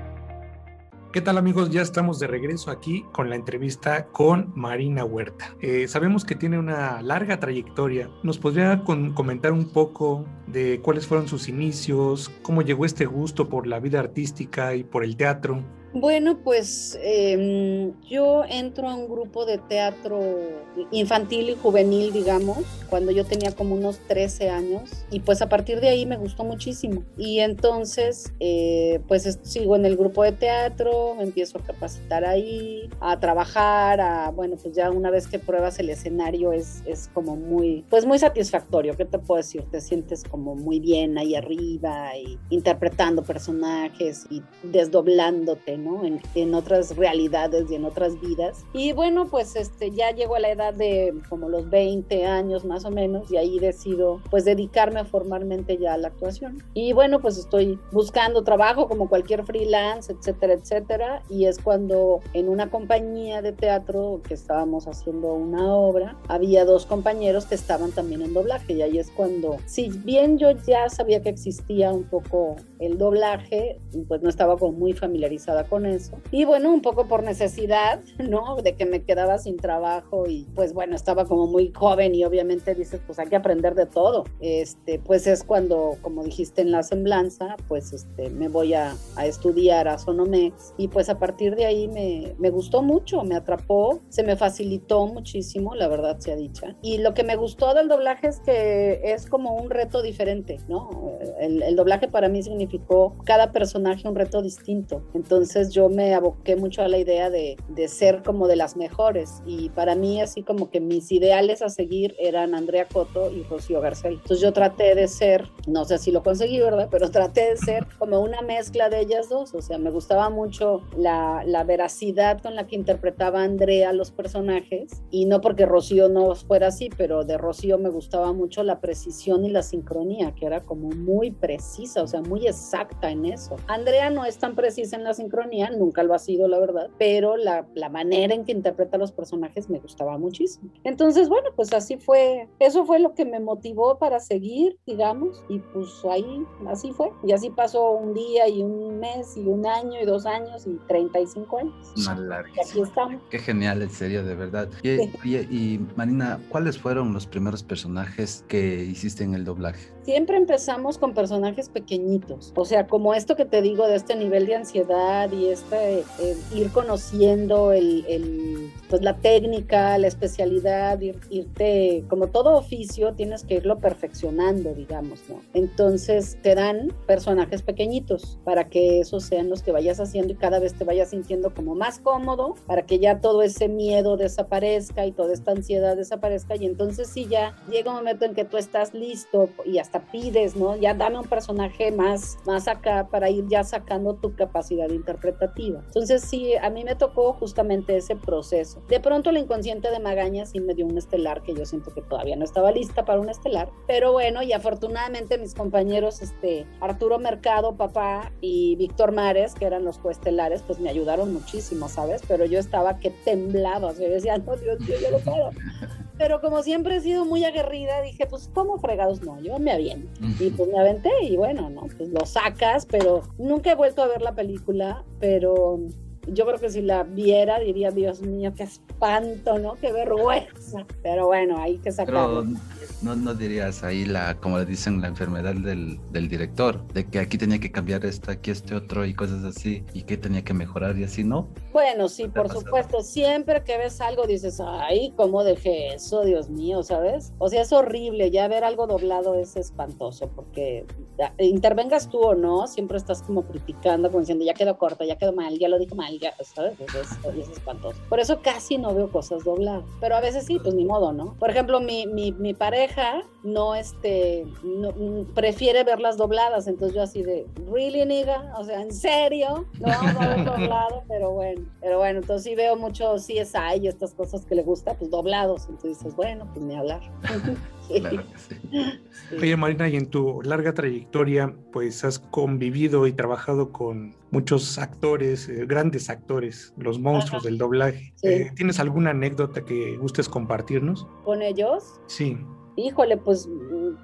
¿Qué tal amigos? Ya estamos de regreso aquí con la entrevista con Marina Huerta. Eh, sabemos que tiene una larga trayectoria. ¿Nos podría comentar un poco de cuáles fueron sus inicios, cómo llegó este gusto por la vida artística y por el teatro? Bueno, pues em, yo entro a un grupo de teatro infantil y juvenil, digamos, cuando yo tenía como unos 13 años y pues a partir de ahí me gustó muchísimo. Y entonces, eh, pues sigo en el grupo de teatro, empiezo a capacitar ahí, a trabajar, a, bueno, pues ya una vez que pruebas el escenario es, es como muy, pues muy satisfactorio, ¿qué te puedo decir? Te sientes como muy bien ahí arriba y interpretando personajes y desdoblándote, en, otras realidades y en otras vidas. Y bueno, pues este, ya llego a la edad de como los 20 años más o menos y ahí decido pues dedicarme formalmente ya a la actuación. Y bueno, pues estoy buscando trabajo como cualquier freelance, etcétera, etcétera. Y es cuando en una compañía de teatro que estábamos haciendo una obra, había dos compañeros que estaban también en doblaje y ahí es cuando, si bien yo ya sabía que existía un poco el doblaje, pues no estaba como muy familiarizada con eso. Y bueno, un poco por necesidad, ¿no? De que me quedaba sin trabajo y pues bueno, estaba como muy joven y obviamente dices, pues hay que aprender de todo. Este, pues es cuando, como dijiste en la semblanza, pues este, me voy a, a estudiar a Sonomex y pues a partir de ahí me, me gustó mucho, me atrapó, se me facilitó muchísimo, la verdad sea dicha. Y lo que me gustó del doblaje es que es como un reto diferente, ¿no? El, el doblaje para mí significó cada personaje un reto distinto. Entonces yo me aboqué mucho a la idea de, de ser como de las mejores. Y para mí así como que mis ideales a seguir eran Andrea Coto y Rocío Garcel. Entonces yo traté de ser, no sé si lo conseguí, ¿verdad? Pero traté de ser como una mezcla de ellas dos. O sea, me gustaba mucho la, la veracidad con la que interpretaba Andrea los personajes. Y no porque Rocío no fuera así, pero de Rocío me gustaba mucho la precisión y la sincronía, que era como muy precisa, o sea, muy exacta en eso. Andrea no es tan precisa en la sincronía, nunca lo ha sido, la verdad, pero la, la manera en que interpreta a los personajes me gustaba muchísimo. Entonces, bueno, pues así fue, eso fue lo que me motivó para seguir, digamos, y pues ahí, así fue. Y así pasó un día y un mes y un año y dos años y 35 años. Y aquí estamos. Qué genial, en serio, de verdad. Y, y- y, Marina, ¿cuáles fueron los primeros personajes que hiciste en el doblaje? Siempre empezamos con personajes pequeñitos, o sea, como esto que te digo de este nivel de ansiedad y este eh, ir conociendo el, el, pues la técnica, la especialidad, ir- irte, como todo oficio, tienes que irlo perfeccionando, digamos, ¿no? Entonces te dan personajes pequeñitos para que esos sean los que vayas haciendo y cada vez te vayas sintiendo como más cómodo, para que ya todo ese miedo desaparezca y toda esta ansiedad desaparezca y entonces sí ya llega un momento en que tú estás listo y hasta pides, ¿no? Ya dame un personaje más, más acá para ir ya sacando tu capacidad interpretativa. Entonces sí, a mí me tocó justamente ese proceso. De pronto el inconsciente de Magaña sí me dio un estelar que yo siento que todavía no estaba lista para un estelar, pero bueno, y afortunadamente mis compañeros, este, Arturo Mercado, papá, y Víctor Mares, que eran los coestelares, pues me ayudaron muchísimo, ¿sabes? Pero yo estaba que temblaba, o sea, yo decía, no, Dios mío, yo no puedo. Pero como siempre he sido muy aguerrida, dije, pues, ¿cómo fregados no? Yo me aviento. Y pues me aventé y bueno, ¿no? Pues lo sacas, pero nunca he vuelto a ver la película, pero yo creo que si la viera diría, Dios mío, qué espanto, ¿no? Qué vergüenza. Pero bueno, hay que Pero sacarlo. no, no dirías ahí la, como le dicen, la enfermedad del, del director, de que aquí tenía que cambiar esto, aquí este otro y cosas así, y que tenía que mejorar y así, ¿no? Bueno, sí, ¿Te ha por supuesto. Siempre que ves algo dices, ay, ¿cómo dejé eso? Dios mío, ¿sabes? O sea, es horrible. Ya ver algo doblado es espantoso porque intervengas tú o no, siempre estás como criticando, como diciendo, ya quedó corto, ya quedó mal, ya lo dijo mal, ya, ¿sabes? Es, es espantoso. Por eso casi no veo cosas dobladas. Pero a veces sí, pues ni modo, ¿no? Por ejemplo, mi, mi, mi pareja no, este, no, mm, prefiere verlas dobladas. Entonces yo así de, ¿really, nigga? O sea, ¿en serio? No, no doblado, pero bueno. Pero bueno, entonces sí veo mucho CSI y estas cosas que le gusta, pues doblados. Entonces dices, bueno, pues ni hablar. Claro que sí. sí. Oye, Marina, y en tu larga trayectoria, pues has convivido y trabajado con muchos actores, eh, grandes actores, los monstruos Ajá. del doblaje. Sí. Eh, ¿Tienes alguna anécdota que gustes compartirnos? Con ellos, Sí. Híjole, pues,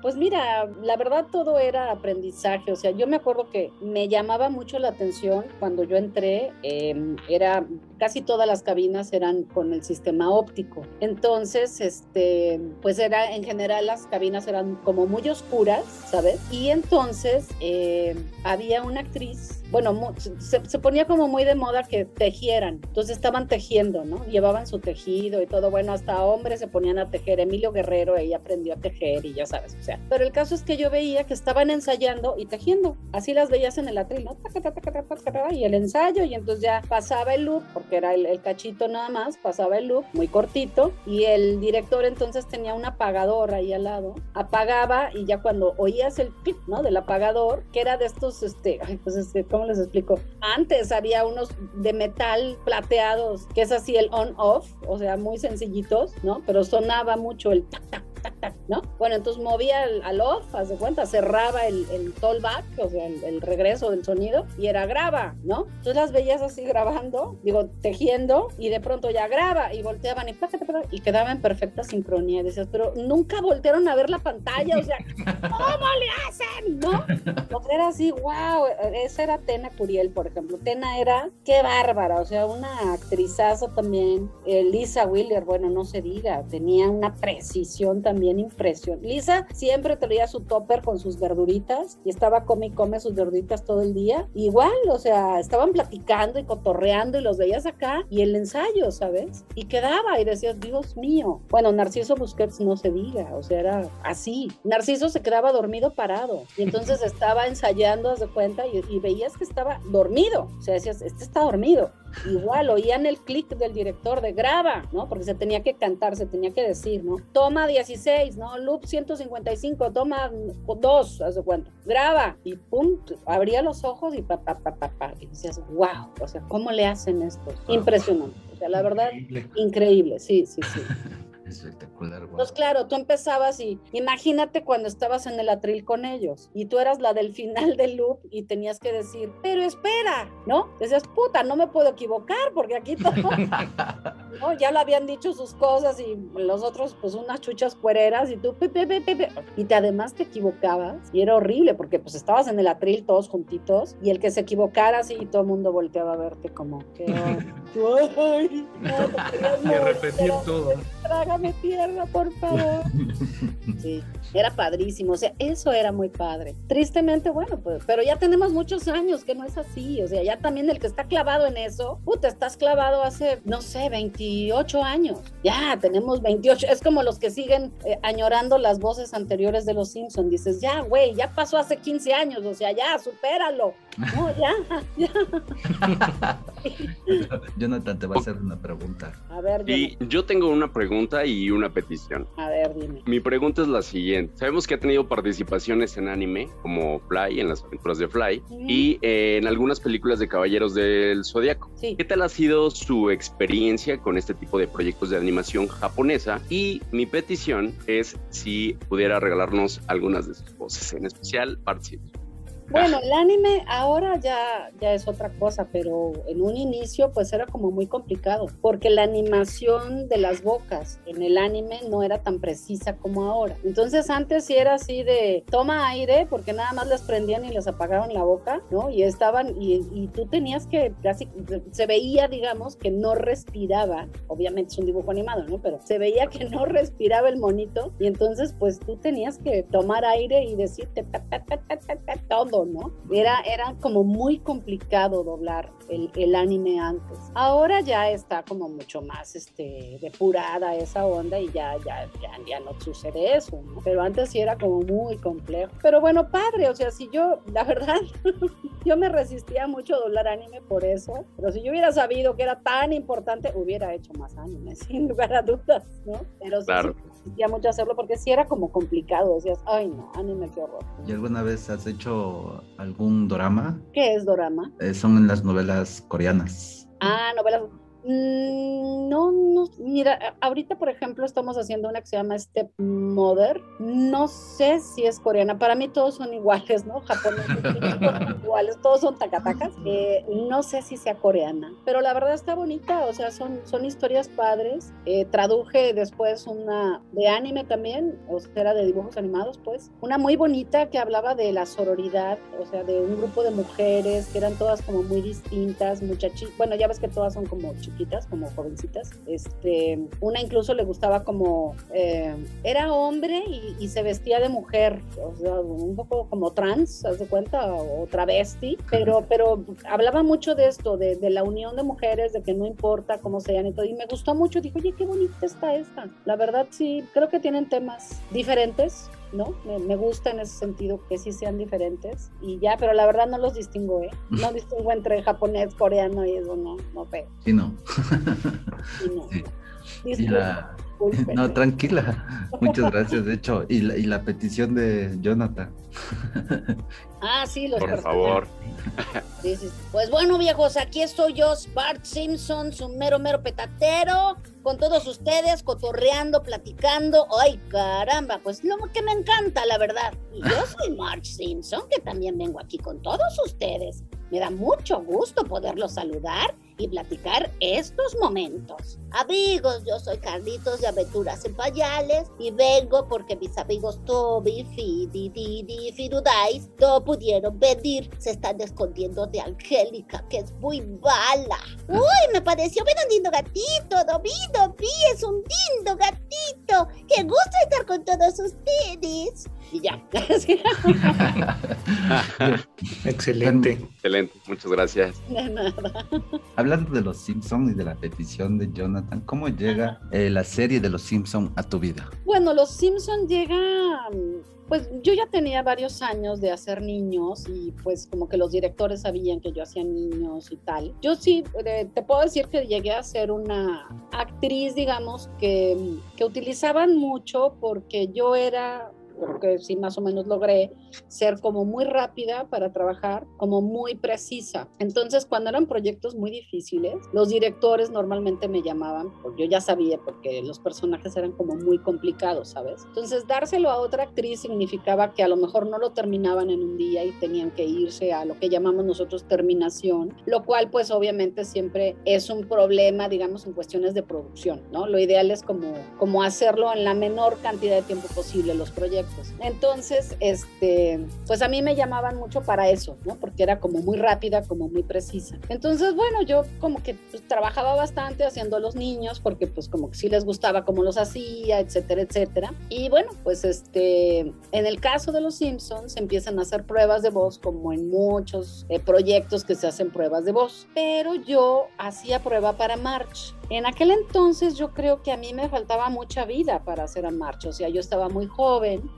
pues mira, la verdad todo era aprendizaje. O sea, yo me acuerdo que me llamaba mucho la atención cuando yo entré, eh, era casi todas las cabinas eran con el sistema óptico. Entonces, este, pues era en general las cabinas eran como muy oscuras, ¿sabes? Y entonces eh, había una actriz bueno, se, ponía como muy de moda que tejieran. Entonces estaban tejiendo, ¿no? Llevaban su tejido y todo. Bueno, hasta hombres se ponían a tejer. Emilio Guerrero, ella aprendió a tejer y ya sabes, o sea. Pero el caso es que yo veía que estaban ensayando y tejiendo. Así las veías en el atril, ¿no? Y el ensayo, y entonces ya pasaba el loop, porque era el, cachito nada más, pasaba el loop muy cortito. Y el director entonces tenía un apagador ahí al lado. Apagaba y ya cuando oías el pip, ¿no? Del apagador, que era de estos, este, pues este, ¿cómo les explico? Antes había unos de metal plateados, que es así el on-off, o sea, muy sencillitos, ¿no? Pero sonaba mucho el tac, tac, tac, tac, ¿no? Bueno, entonces movía al, al off, haz de cuenta, cerraba el, el tollback, o sea, el, el regreso del sonido, y era graba, ¿no? Entonces las veías así grabando, digo, tejiendo, y de pronto ya graba, y volteaban y, y quedaba en perfecta sincronía. Y decías, pero nunca voltearon a ver la pantalla, o sea, ¿cómo le hacen? ¿No? Sea, era así, wow, esa era Tena Curiel, por ejemplo. Tena era, qué bárbara, o sea, una actrizaza también. Eh, Lisa Wheeler, bueno, no se diga, tenía una precisión también impresionante. Lisa siempre traía su topper con sus verduritas y estaba come y come sus verduritas todo el día. Igual, o sea, estaban platicando y cotorreando y los veías acá y el ensayo, ¿sabes? Y quedaba y decías, Dios mío. Bueno, Narciso Busquets no se diga, o sea, era así. Narciso se quedaba dormido parado y entonces estaba ensayando, haz de cuenta, y, y veías que estaba dormido. O sea, decías, este está dormido. Igual oían el clic del director de graba, ¿no? Porque se tenía que cantar, se tenía que decir, ¿no? Toma 16, ¿no? Loop 155, toma 2, haz de cuenta. Graba y pum, abría los ojos y pa, pa, pa, pa, pa. Y decías, wow, o sea, ¿cómo le hacen esto? Impresionante. O sea, la verdad, Increíble. increíble, sí, sí, sí. Espectacular. Entonces, claro, tú empezabas y imagínate cuando estabas en el atril con ellos y tú eras la del final del loop y tenías que decir, pero espera, ¿no? Decías, puta, no me puedo equivocar porque aquí todo, ¿no? Ya lo habían dicho sus cosas y los otros, pues unas chuchas puereras y tú, pe, pe, pe, pe, pe. y te, además te equivocabas y era horrible porque pues estabas en el atril todos juntitos y el que se equivocara así y todo el mundo volteaba a verte como que, ay, no, te querías Y a morir, repetir pero- todo. Trágame tierra, por favor. Sí, era padrísimo, o sea, eso era muy padre. Tristemente, bueno, pues, pero ya tenemos muchos años que no es así, o sea, ya también el que está clavado en eso, puta, estás clavado hace, no sé, 28 años. Ya, tenemos 28, es como los que siguen eh, añorando las voces anteriores de los Simpsons, dices, ya, güey, ya pasó hace 15 años, o sea, ya, supéralo. No, ya, ya. Jonathan te va a hacer una pregunta. A ver, Y yo tengo una pregunta y una petición. a ver, dime. Mi pregunta es la siguiente. Sabemos que ha tenido participaciones en anime, como Fly, en las aventuras de Fly, y eh, en algunas películas de Caballeros del Zodiaco. Sí. ¿Qué tal ha sido su experiencia con este tipo de proyectos de animación japonesa? Y mi petición es si pudiera regalarnos algunas de sus voces, en especial Bart Bueno, el anime ahora ya, ya es otra cosa, pero en un inicio pues era como muy complicado, porque la animación de las bocas en el anime no era tan precisa como ahora. Entonces antes sí era así de toma aire, porque nada más les prendían y les apagaron la boca, ¿no? Y estaban, y, y tú tenías que, casi, se veía, digamos, que no respiraba, obviamente es un dibujo animado, ¿no? Pero se veía que no respiraba el monito, y entonces pues tú tenías que tomar aire y decirte ta, ta, ta, ta, ¿no? Era, era como muy complicado doblar el, el anime antes. Ahora ya está como mucho más este, depurada esa onda y ya, ya, ya, ya no sucede eso, ¿no? Pero antes sí era como muy complejo. Pero bueno, padre, o sea, si yo, la verdad, yo me resistía mucho a doblar anime por eso, pero si yo hubiera sabido que era tan importante, hubiera hecho más anime, sin lugar a dudas, ¿no? Pero sí, Claro. sí me resistía mucho hacerlo porque sí era como complicado, decías, ay no, anime, qué horror. ¿Y alguna vez has hecho algún drama? ¿Qué es dorama? Eh, son en las novelas coreanas. Ah, novelas. Mm, No, no, mira, ahorita por ejemplo estamos haciendo una que se llama Stepmother. No sé si es coreana. Para mí todos son iguales, ¿no? Japoneses todos son iguales, todos son tacatacas. Eh, no sé si sea coreana, pero la verdad está bonita. O sea, son, son historias padres. Eh, traduje después una de anime también, o sea, era de dibujos animados, pues. Una muy bonita que hablaba de la sororidad, o sea, de un grupo de mujeres que eran todas como muy distintas, muchachitas. Bueno, ya ves que todas son como chiquitas, como jovencitas. Este, una incluso le gustaba como, eh, era hombre y, y se vestía de mujer, o sea, un poco como trans, haz de cuenta, o travesti, pero, pero hablaba mucho de esto, de, de la unión de mujeres, de que no importa cómo sean y todo, y me gustó mucho, dijo, oye, qué bonita está esta. La verdad, sí, creo que tienen temas diferentes, ¿no? Me, me gusta en ese sentido que sí sean diferentes y ya, pero la verdad no los distingo, ¿eh? No distingo entre japonés, coreano y eso, no, no veo. Sí, no. Sí. no. Y Distingo No, tranquila. Muchas gracias, de hecho. Y la, y la petición de Jonathan. Ah, sí, los Por favor. Sí, sí. Pues bueno, viejos, aquí estoy yo, Bart Simpson, su mero, mero petatero, con todos ustedes, cotorreando, platicando. ¡Ay, caramba! Pues lo que me encanta, la verdad. Y yo soy Marge Simpson, que también vengo aquí con todos ustedes. Me da mucho gusto poderlos saludar y platicar estos momentos. Amigos, yo soy Carlitos de Aventuras en Payales y vengo porque mis amigos Toby, Fidi, Didi, Firudais no pudieron venir. Se están escondiendo de Angélica, que es muy mala. Uy, me pareció ver un lindo gatito. Dobí, Dobí, es un lindo gatito. Qué gusto estar con todos ustedes. Y ya. Excelente. Excelente, muchas gracias. De nada. Hablando de los Simpsons y de la petición de Jonathan, ¿cómo llega eh, la serie de los Simpsons a tu vida? Bueno, Los Simpson llega, mm, pues yo ya tenía varios años de hacer niños y pues como que los directores sabían que yo hacía niños y tal. Yo sí, eh, te puedo decir que llegué a ser una actriz, digamos, que, que utilizaban mucho porque yo era creo que sí más o menos logré ser como muy rápida para trabajar, como muy precisa. Entonces, cuando eran proyectos muy difíciles, los directores normalmente me llamaban, porque yo ya sabía, porque los personajes eran como muy complicados, ¿sabes? Entonces, dárselo a otra actriz significaba que a lo mejor no lo terminaban en un día y tenían que irse a lo que llamamos nosotros terminación, lo cual pues obviamente siempre es un problema, digamos, en cuestiones de producción, ¿no? Lo ideal es como, como hacerlo en la menor cantidad de tiempo posible los proyectos. Entonces, este, pues a mí me llamaban mucho para eso, ¿no? Porque era como muy rápida, como muy precisa. Entonces, bueno, yo como que pues, trabajaba bastante haciendo a los niños porque pues como que sí les gustaba cómo los hacía, etcétera, etcétera. Y bueno, pues este, en el caso de los Simpsons empiezan a hacer pruebas de voz como en muchos eh, proyectos que se hacen pruebas de voz. Pero yo hacía prueba para March. En aquel entonces yo creo que a mí me faltaba mucha vida para hacer a March, o sea, yo estaba muy joven,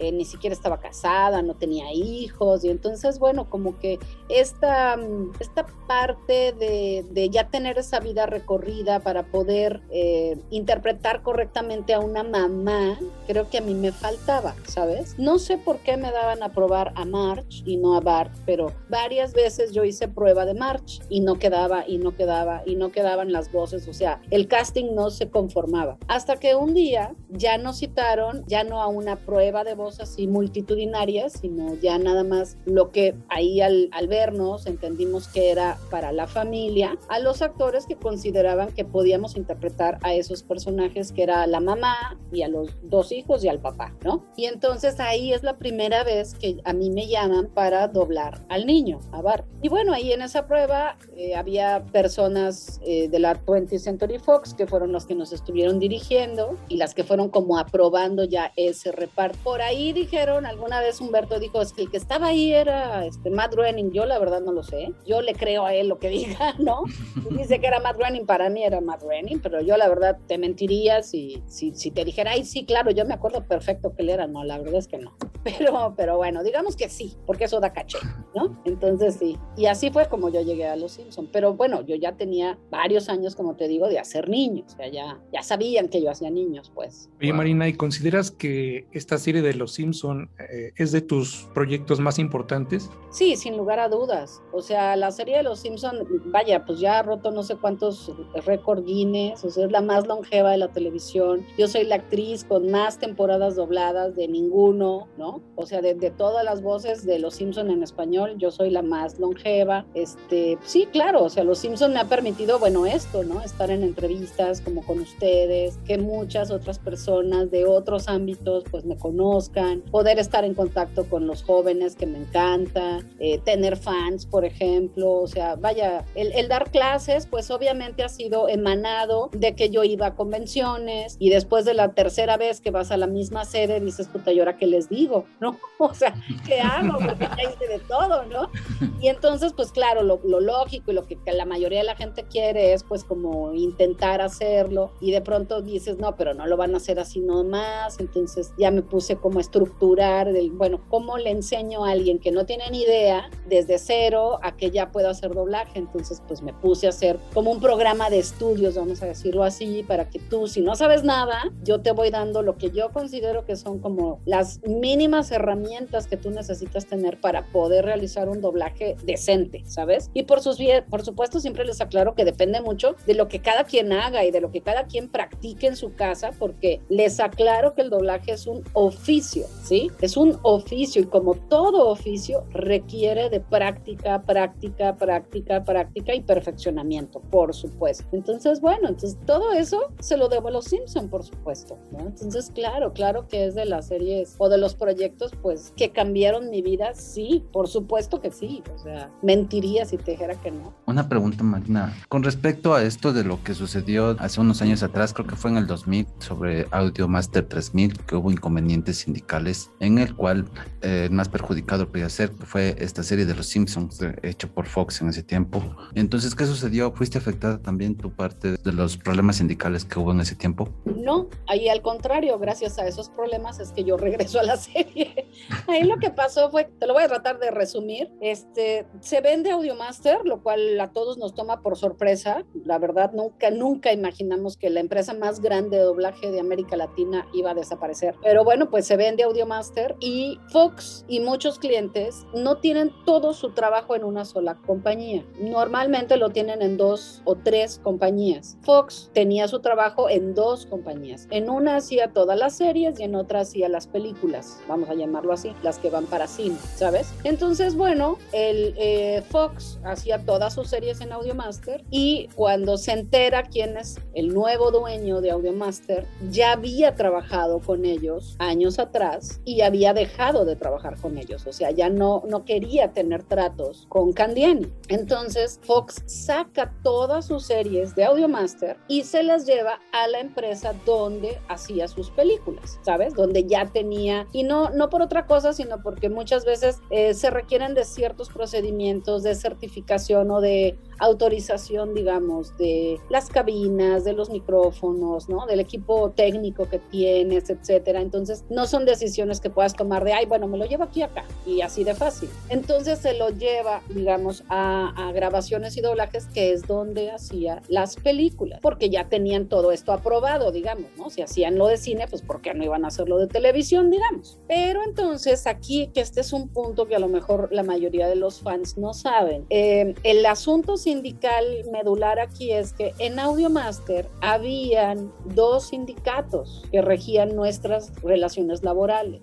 eh, ni siquiera estaba casada, no tenía hijos, y entonces, bueno, como que esta, mm, esta parte de, de ya tener esa vida recorrida para poder eh, interpretar correctamente a una mamá, creo que a mí me faltaba, ¿sabes? No sé por qué me daban a probar a March y no a Bart, pero varias veces yo hice prueba de March y no quedaba, y no quedaba, y no quedaban las voces, o sea, el casting no se conformaba. Hasta que un día ya nos citaron, ya no a una prueba de voz así multitudinaria, sino ya nada más lo que ahí al, al vernos entendimos que era para la familia, a los actores que consideraban que podíamos interpretar a esos personajes, que era la mamá y a los dos hijos y al papá, ¿no? Y entonces ahí es la primera vez que a mí me llaman para doblar al niño, a Bart. Y bueno, ahí en esa prueba eh, había personas eh, de la 20th Century Fox que fueron los que nos estuvieron dirigiendo y las que fueron como aprobando ya ese reparto. Por ahí dijeron, alguna vez Humberto dijo, es que el que estaba ahí era este, Matt Groening, yo la verdad no lo sé, yo le creo a él lo que diga, ¿no? Y dice que era Matt Groening, para mí era Matt Groening, pero yo la verdad te mentiría si, si, si te dijera, ay, sí, claro, yo me acuerdo perfecto que él era, no, la verdad es que no. Pero, pero bueno, digamos que sí, porque eso da caché, ¿no? Entonces sí, y así fue como yo llegué a Los Simpson, pero bueno, yo ya tenía varios años, como te digo, de hacer niños, o sea, ya, ya sabían que yo hacía niños, pues. Oye, Marina, ¿y consideras que esta serie de Los Simpson eh, es de tus proyectos más importantes? Sí, sin lugar a dudas. O sea, la serie de Los Simpson, vaya, pues ya ha roto no sé cuántos récord Guinness, o sea, es la más longeva de la televisión. Yo soy la actriz con más temporadas dobladas de ninguno, ¿no? O sea, de, todas las voces de Los Simpson en español, yo soy la más longeva. Este, sí, claro, o sea, Los Simpson me ha permitido, bueno, esto, ¿no? Estar en entrevistas como con ustedes, que muchas otras personas de otros ámbitos pues me conozcan, poder estar en contacto con los jóvenes que me encanta, eh, tener fans, por ejemplo, o sea, vaya, el, el, dar clases, pues obviamente ha sido emanado de que yo iba a convenciones y después de la tercera vez que vas a la misma sede, dices, puta, ¿y ahora qué les digo? ¿No? O sea, ¿qué hago? Porque ya hice de todo, ¿no? Y entonces, pues claro, lo, lo lógico y lo que, que la mayoría de la gente quiere es pues como intentar hacerlo y de pronto dices, no, pero no lo van a hacer así nomás, entonces ya me puse como estructurar del, bueno, ¿cómo le enseño a alguien que no tiene ni idea desde cero a que ya puedo hacer doblaje? Entonces, pues me puse a hacer como un programa de estudios, vamos a decirlo así, para que tú, si no sabes nada, yo te voy dando lo que yo considero que son como las mínimas herramientas que tú necesitas tener para poder realizar un doblaje decente, ¿sabes? Y por, sus, por supuesto siempre les aclaro que depende mucho de lo que cada quien haga y de lo que cada quien practique en su casa, porque les aclaro que el doblaje es un oficio, ¿sí? Es un oficio y como todo oficio requiere de práctica, práctica, práctica, práctica y perfeccionamiento, por supuesto. Entonces, bueno, entonces todo eso se lo debo a los Simpson, por supuesto, ¿no? Entonces, claro, claro que es de las series o de los proyectos, pues, que cambiaron mi vida, sí, por supuesto que sí, o sea, mentiría si te dijera que no. Una pregunta, Magna, con respecto a esto de lo que sucedió hace unos años atrás, creo que fue en el 2000, sobre Audio Master 3000, que hubo inconvenientes sindicales, en el cual eh, más perjudicado podía ser fue esta serie de Los Simpsons, eh, hecho por Fox en ese tiempo. Entonces, ¿qué sucedió? ¿Fuiste afectada también tu parte de los problemas sindicales que hubo en ese tiempo? No, ahí al contrario, gracias a esos problemas es que yo regreso a la serie. Ahí lo que pasó fue, te lo voy a tratar de resumir, este, se vende Audiomaster, lo cual a todos nos toma por sorpresa. La verdad, nunca, nunca imaginamos que la empresa más grande de doblaje de América Latina iba a desaparecer. Pero bueno, pues se vende Audiomaster y Fox y muchos clientes no tienen todo su trabajo en una sola compañía. Normalmente lo tienen en dos o tres compañías. Fox tenía su trabajo en dos compañías. En una hacía todas las series y en otra hacía las películas, vamos a llamarlo así, las que van para cine, ¿sabes? Entonces, bueno, el eh, Fox hacía todas sus series en Audiomaster y cuando se entera quién es el nuevo dueño de Audiomaster, ya había trabajado con ellos años atrás y había dejado de trabajar con ellos, o sea, ya no, no quería tener tratos con Candiani. Entonces, Fox saca todas sus series de Audiomaster y se las lleva a la empresa donde hacía sus películas, ¿sabes? Donde ya tenía, y no, no por otra cosa, sino porque muchas veces eh, se requieren de ciertos procedimientos de certificación o de autorización, digamos, de las cabinas, de los micrófonos, ¿no? Del equipo técnico que tienes, etcétera. Entonces, no son decisiones que puedas tomar de, ay, bueno, me lo llevo aquí acá y así de fácil. Entonces, se lo lleva, digamos, a, a grabaciones y doblajes, que es donde hacía las películas, porque ya tenían todo esto aprobado, digamos, ¿no? Si hacían lo de cine, pues ¿por qué no iban a hacerlo de televisión, digamos? Pero entonces, aquí, que este es un punto que a lo mejor la mayoría de los fans no saben, eh, el asunto sindical medular aquí es que en Audiomaster habían dos sindicatos que regían nuestras relaciones laborales.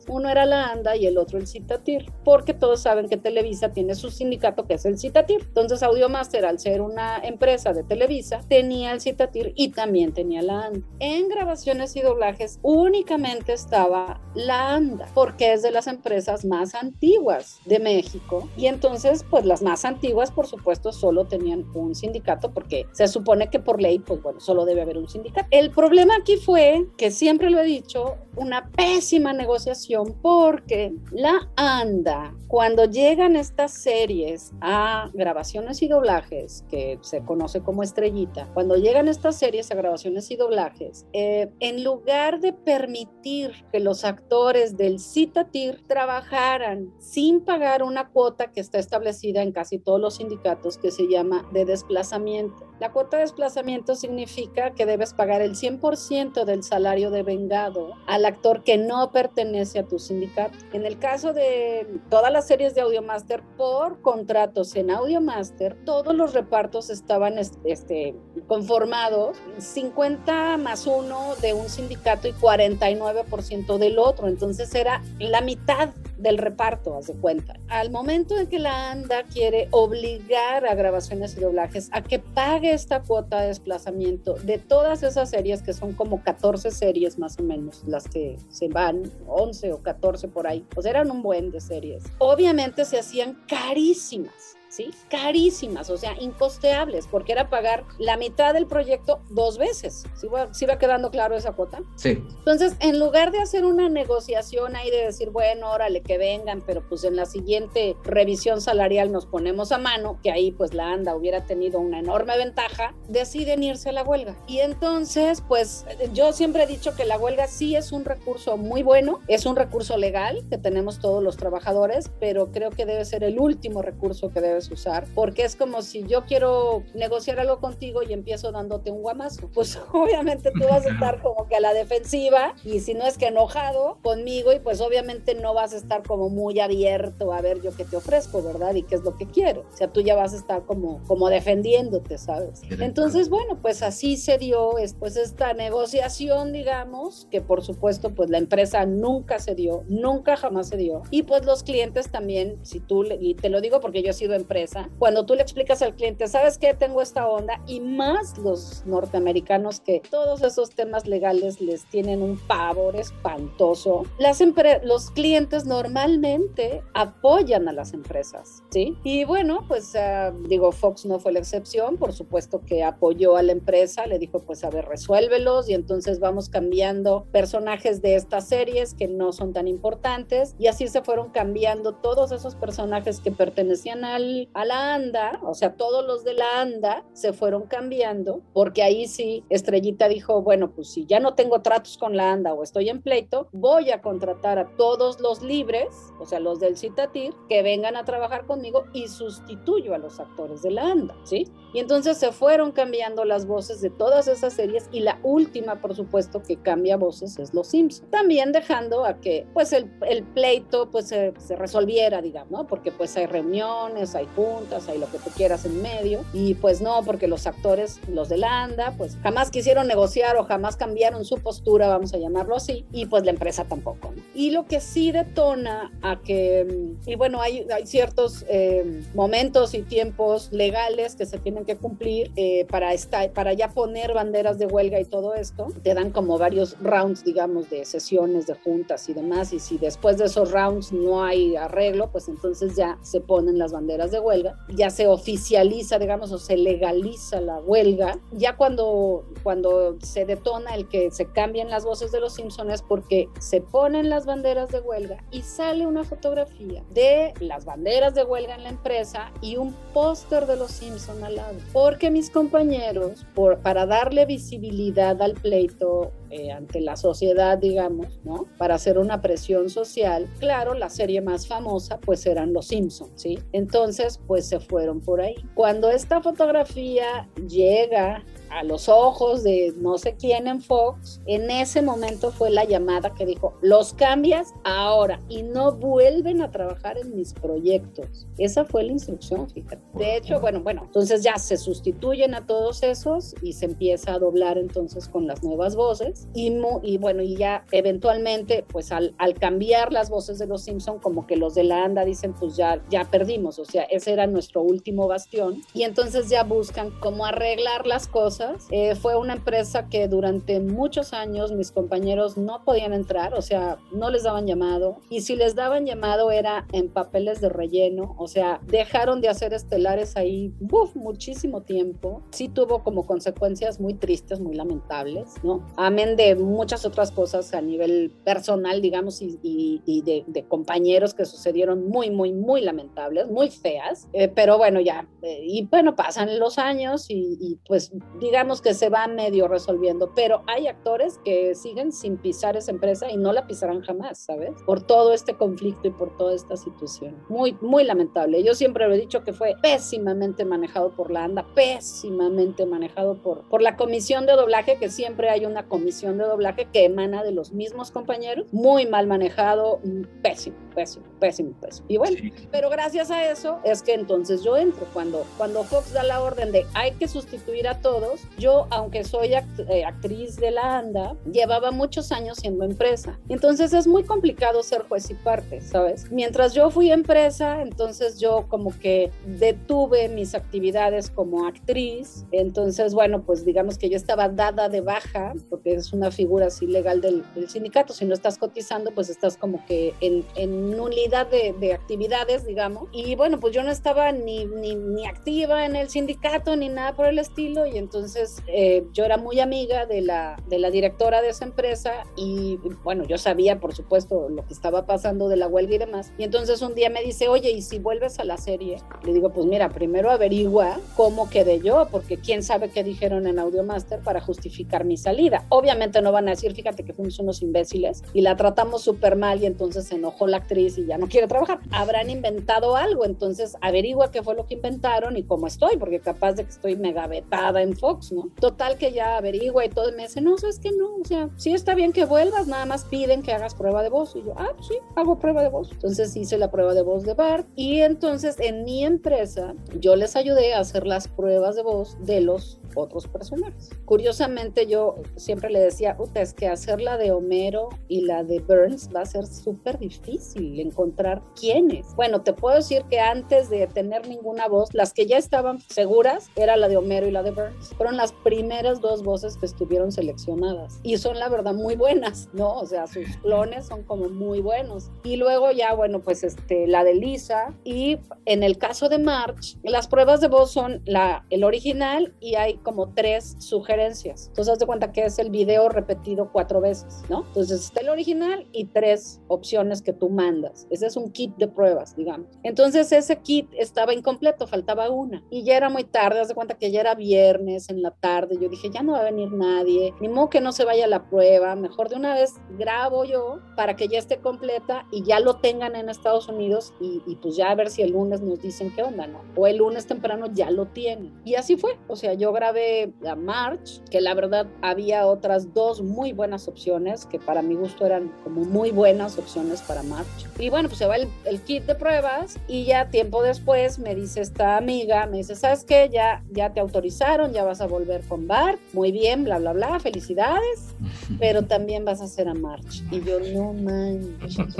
Uno era la ANDA y el otro el Citatir, porque todos saben que Televisa tiene su sindicato que es el Citatir. Entonces Audiomaster, al ser una empresa de Televisa, tenía el Citatir y también tenía la ANDA. En grabaciones y doblajes únicamente estaba la ANDA, porque es de las empresas más antiguas de México. Y entonces, pues las más antiguas, por supuesto, solo tenían un sindicato, porque se supone que por ley, pues bueno, solo debe haber un sindicato. El problema aquí fue, que siempre lo he dicho, una pésima negociación, porque la ANDA, cuando llegan estas series a grabaciones y doblajes, que se conoce como estrellita, cuando llegan estas series a grabaciones y doblajes, eh, en lugar de permitir que los actores del Citatir trabajaran sin pagar una cuota que está establecida en casi todos los sindicatos que se llama de desplazamiento. La cuota de desplazamiento significa que debes pagar el 100% del salario de vengado al actor que no pertenece a tu sindicato. En el caso de todas las series de Audiomaster, por contratos en Audiomaster, todos los repartos estaban este, conformados 50 más uno de un sindicato y 49% del otro. Entonces era la mitad del reparto, haz de cuenta. Al momento en que la ANDA quiere obligar a grabaciones y doblajes a que pague esta cuota de desplazamiento de todas esas series, que son como 14 series más o menos, las que se van, 11 o 14 por ahí, pues eran un buen de series. Obviamente se hacían carísimas ¿sí? Carísimas, o sea, incosteables, porque era pagar la mitad del proyecto dos veces. ¿Sí va, ¿sí va quedando claro esa cuota? Sí. Entonces, en lugar de hacer una negociación ahí de decir, bueno, órale, que vengan, pero pues en la siguiente revisión salarial nos ponemos a mano, que ahí pues la ANDA hubiera tenido una enorme ventaja, deciden irse a la huelga. Y entonces, pues yo siempre he dicho que la huelga sí es un recurso muy bueno, es un recurso legal que tenemos todos los trabajadores, pero creo que debe ser el último recurso que debes usar, porque es como si yo quiero negociar algo contigo y empiezo dándote un guamazo. Pues obviamente tú vas a estar como que a la defensiva y si no es que enojado conmigo y pues obviamente no vas a estar como muy abierto a ver yo qué te ofrezco, ¿verdad? Y qué es lo que quiero. O sea, tú ya vas a estar como, como defendiéndote, ¿sabes? Entonces, bueno, pues así se dio pues esta negociación, digamos, que por supuesto pues la empresa nunca se dio, nunca jamás se dio. Y pues los clientes también, si tú, y te lo digo porque yo he sido empresa, cuando tú le explicas al cliente, ¿sabes qué? Tengo esta onda y más los norteamericanos que todos esos temas legales les tienen un pavor espantoso. Las los clientes normalmente apoyan a las empresas, ¿sí? Y bueno, pues uh, digo, Fox no fue la excepción, por supuesto que apoyó a la empresa, le dijo, pues a ver, resuélvelos y entonces vamos cambiando personajes de estas series que no son tan importantes y así se fueron cambiando todos esos personajes que pertenecían al, a la ANDA, o sea, todos los de la ANDA se fueron cambiando porque ahí sí Estrellita dijo, bueno, pues si ya no tengo tratos con la ANDA o estoy en pleito, voy a contratar a todos los libres, o sea, los del Citatir, que vengan a trabajar conmigo y sustituyo a los actores de la ANDA, ¿sí? Y entonces se fueron cambiando las voces de todas esas series y la última, por supuesto, que cambia voces es Los Simpsons. También dejando a que pues el, el pleito pues se, se, resolviera, digamos, ¿no? Porque pues hay reuniones, hay juntas, hay lo que tú quieras en medio y pues no, porque los actores, los de la ANDA, pues jamás quisieron negociar o jamás cambiaron su postura, vamos a llamarlo así, y pues la empresa tampoco. ¿no? Y lo que sí detona a que, y bueno, hay, hay ciertos eh, momentos y tiempos legales que se tienen que cumplir eh, para, esta, para ya poner banderas de huelga y todo esto, te dan como varios rounds, digamos, de sesiones, de juntas y demás, y si después de esos rounds no hay arreglo, pues entonces ya se ponen las banderas de huelga, ya se oficializa, digamos, o se legaliza la huelga, ya cuando, cuando se detona el que se cambien las voces de los Simpsons es porque se ponen las banderas de huelga y sale una fotografía de las banderas de huelga en la empresa y un póster de los Simpsons al lado, porque mis compañeros, por, para darle visibilidad al pleito eh, ante la sociedad, digamos, ¿no? Para hacer una presión social, claro, la serie más famosa pues eran Los Simpsons, ¿sí? Entonces, pues se fueron por ahí. Cuando esta fotografía llega a los ojos de no sé quién en Fox, en ese momento fue la llamada que dijo, los cambias ahora y no vuelven a trabajar en mis proyectos. Esa fue la instrucción, fíjate. De hecho, bueno, bueno, entonces ya se sustituyen a todos esos y se empieza a doblar entonces con las nuevas voces y, bueno, y ya eventualmente, pues al, al cambiar las voces de los Simpson, como que los de la ANDA dicen, pues ya, ya perdimos, o sea, ese era nuestro último bastión y entonces ya buscan cómo arreglar las cosas eh, fue una empresa que durante muchos años mis compañeros no podían entrar, o sea, no les daban llamado. Y si les daban llamado era en papeles de relleno, o sea, dejaron de hacer estelares ahí uf, muchísimo tiempo. Sí tuvo como consecuencias muy tristes, muy lamentables, ¿no? Amén de muchas otras cosas a nivel personal, digamos, y, y, y de, de, compañeros que sucedieron muy, muy, muy lamentables, muy feas. Eh, pero bueno, ya, eh, y bueno, pasan los años y, y pues digamos que se va medio resolviendo, pero hay actores que siguen sin pisar esa empresa y no la pisarán jamás, ¿sabes? Por todo este conflicto y por toda esta situación. Muy, muy lamentable. Yo siempre lo he dicho que fue pésimamente manejado por la ANDA, pésimamente manejado por, por la comisión de doblaje, que siempre hay una comisión de doblaje que emana de los mismos compañeros, muy mal manejado, pésimo, pésimo, pésimo, pésimo. Y bueno, sí. pero gracias a eso es que entonces yo entro. Cuando, cuando Fox da la orden de hay que sustituir a todos, voz, yo, aunque soy eh, actriz de la ANDA, llevaba muchos años siendo empresa. Entonces es muy complicado ser juez y parte, ¿sabes? Mientras yo fui empresa, entonces yo como que detuve mis actividades como actriz. Entonces, bueno, pues digamos que yo estaba dada de baja, porque es una figura así legal del, sindicato. Si no estás cotizando, pues estás como que en, en unidad de, de, actividades, digamos. Y bueno, pues yo no estaba ni, ni, ni, activa en el sindicato ni nada por el estilo. Y entonces eh, yo era muy amiga de la, de la directora de esa empresa y bueno, yo sabía, por supuesto, lo que estaba pasando de la huelga y demás. Y entonces un día me dice, oye, ¿y si vuelves a la serie? Le digo, pues mira, primero averigua cómo quedé yo, porque quién sabe qué dijeron en Audiomaster para justificar mi salida. Obviamente no van a decir, fíjate que fuimos unos imbéciles y la tratamos súper mal y entonces se enojó la actriz y ya no quiere trabajar. Habrán inventado algo, entonces averigua qué fue lo que inventaron y cómo estoy, porque capaz de que estoy mega vetada en Fox, ¿no? Total que ya averigua y todo me dice, no, sabes que no, o sea, sí está bien que vuelvas, nada más piden que hagas prueba de voz. Y yo, ah, sí, hago prueba de voz. Entonces hice la prueba de voz de Bart y entonces en mi empresa yo les ayudé a hacer las pruebas de voz de los otros personajes. Curiosamente yo siempre le decía, Uta, es que hacer la de Homero y la de Burns va a ser súper difícil encontrar quiénes. Bueno, te puedo decir que antes de tener ninguna voz, las que ya estaban seguras era la de Homero y la de Burns. Fueron las primeras dos voces que estuvieron seleccionadas y son la verdad muy buenas, ¿no? O sea, sus clones son como muy buenos. Y luego ya, bueno, pues este, la de Lisa y en el caso de March, las pruebas de voz son la, el original y hay como tres sugerencias. Entonces, haz de cuenta que es el video repetido cuatro veces, ¿no? Entonces, está el original y tres opciones que tú mandas. Ese es un kit de pruebas, digamos. Entonces, ese kit estaba incompleto, faltaba una. Y ya era muy tarde, haz de cuenta que ya era viernes en la tarde. Yo dije, ya no va a venir nadie, ni modo que no se vaya a la prueba. Mejor de una vez grabo yo para que ya esté completa y ya lo tengan en Estados Unidos y, pues ya a ver si el lunes nos dicen qué onda, ¿no? O el lunes temprano ya lo tienen. Y así fue. O sea, yo grabé la March, que la verdad había otras dos muy buenas opciones, que para mi gusto eran como muy buenas opciones para March. Y bueno, pues se va el, kit de pruebas y ya tiempo después me dice esta amiga, me dice, ¿sabes qué? Ya, ya te autorizaron, ya vas a volver con Bart, muy bien, bla, bla, bla, felicidades, pero también vas a hacer a March. Y yo, no manches,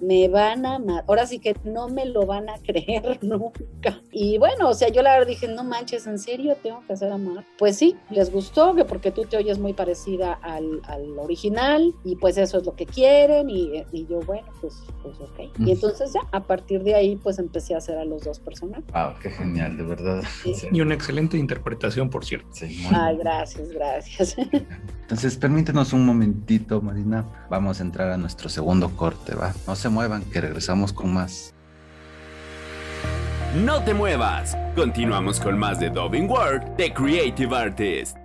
me van a amar. Ahora sí que no me lo van a creer nunca. Y bueno, o sea, yo la verdad dije, no manches, ¿en serio tengo que hacer amar? Pues sí, les gustó, que porque tú te oyes muy parecida al, al original y pues eso es lo que quieren y, y yo, bueno, pues, pues ok. Y entonces ya, a partir de ahí, pues empecé a hacer a los dos personajes. Wow, qué genial, de verdad. Y una excelente interpretación, por cierto. Sí, Ay, gracias, gracias. Entonces, permítenos un momentito, Marina. Vamos a entrar a nuestro segundo corte, ¿va? No se muevan, que regresamos con más. No te muevas. Continuamos con más de Dubbing World The Creative Artist.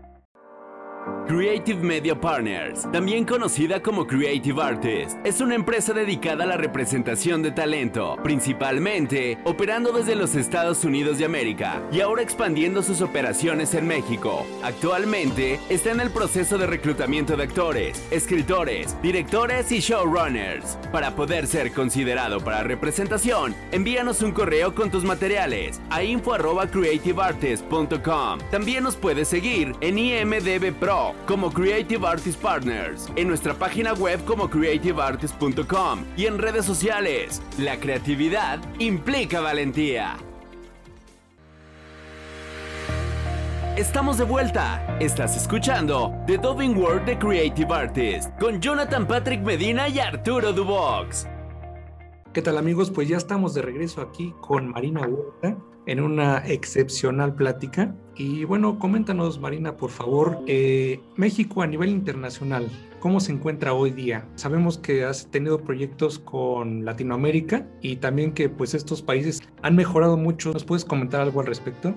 Creative Media Partners, también conocida como Creative Artist, es una empresa dedicada a la representación de talento, principalmente operando desde los Estados Unidos de América y ahora expandiendo sus operaciones en México. Actualmente está en el proceso de reclutamiento de actores, escritores, directores y showrunners. Para poder ser considerado para representación, envíanos un correo con tus materiales a info@creativeartist.com. También nos puedes seguir en IMDB Pro como Creative Artist Partners, en nuestra página web como creativeartist.com y en redes sociales. La creatividad implica valentía. Estamos de vuelta. Estás escuchando The Dubbing World The Creative Artist con Jonathan Patrick Medina y Arturo Dubox. ¿Qué tal amigos? Pues ya estamos de regreso aquí con Marina Huerta en una excepcional plática. Y bueno, coméntanos Marina, por favor, eh, México a nivel internacional, ¿cómo se encuentra hoy día? Sabemos que has tenido proyectos con Latinoamérica y también que pues estos países han mejorado mucho. ¿Nos puedes comentar algo al respecto?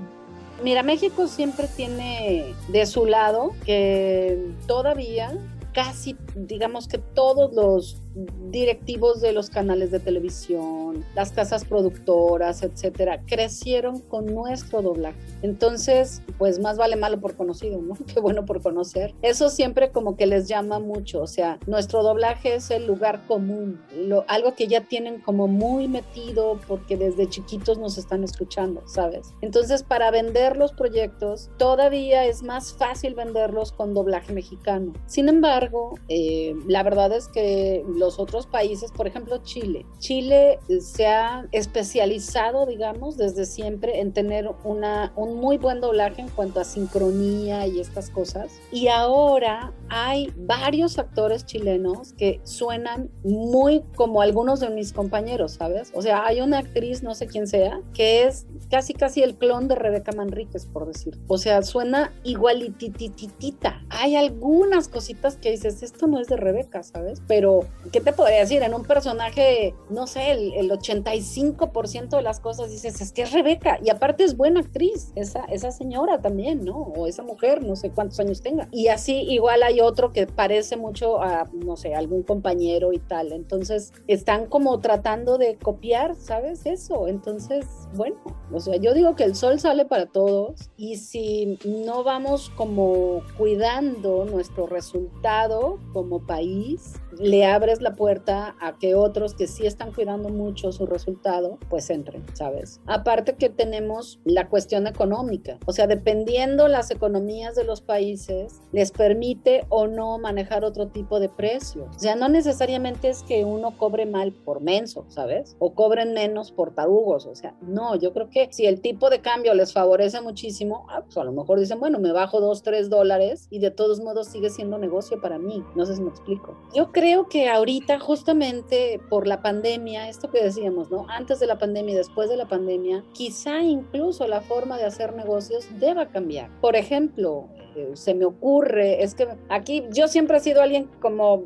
Mira, México siempre tiene de su lado que todavía casi, digamos que todos los directivos de los canales de televisión, las casas productoras, etcétera, crecieron con nuestro doblaje. Entonces, pues más vale malo por conocido, ¿no? Qué bueno por conocer. Eso siempre como que les llama mucho, o sea, nuestro doblaje es el lugar común, algo que ya tienen como muy metido porque desde chiquitos nos están escuchando, ¿sabes? Entonces, para vender los proyectos, todavía es más fácil venderlos con doblaje mexicano. Sin embargo, eh, la verdad es que los otros países, por ejemplo Chile, Chile se ha especializado, digamos, desde siempre en tener una, un muy buen doblaje en cuanto a sincronía y estas cosas. Y ahora hay varios actores chilenos que suenan muy como algunos de mis compañeros, ¿sabes? O sea, hay una actriz, no sé quién sea, que es casi casi el clon de Rebeca Manríquez, por decir. O sea, suena igualitititita. Hay algunas cositas que dices, esto no es de Rebeca, ¿sabes? Pero, ¿qué te podría decir? En un personaje, no sé, el, el 85% de las cosas dices, es que es Rebeca. Y aparte es buena actriz, esa, esa señora también, ¿no? O esa mujer, no sé cuántos años tenga. Y así igual hay otro que parece mucho a, no sé, algún compañero y tal. Entonces, están como tratando de copiar, ¿sabes? Eso. Entonces, bueno, o sea, yo digo que el sol sale para todos y si no vamos como cuidando nuestro resultado como país, le abres la puerta a que otros que sí están cuidando mucho su resultado, pues entren, ¿sabes? Aparte que tenemos la cuestión económica, o sea, dependiendo las economías de los países, les permite o no manejar otro tipo de precio. O sea, no necesariamente es que uno cobre mal por menso, ¿sabes? O cobren menos por tarugos, o sea, no, yo creo que si el tipo de cambio les favorece muchísimo, ah, pues a lo mejor dicen, bueno, me bajo dos, tres dólares y de todos modos sigue siendo negocio para mí. No sé si me explico. Yo creo creo que ahorita justamente por la pandemia, esto que decíamos, ¿no? Antes de la pandemia y después de la pandemia, quizá incluso la forma de hacer negocios deba cambiar. Por ejemplo, se me ocurre, es que aquí yo siempre he sido alguien como,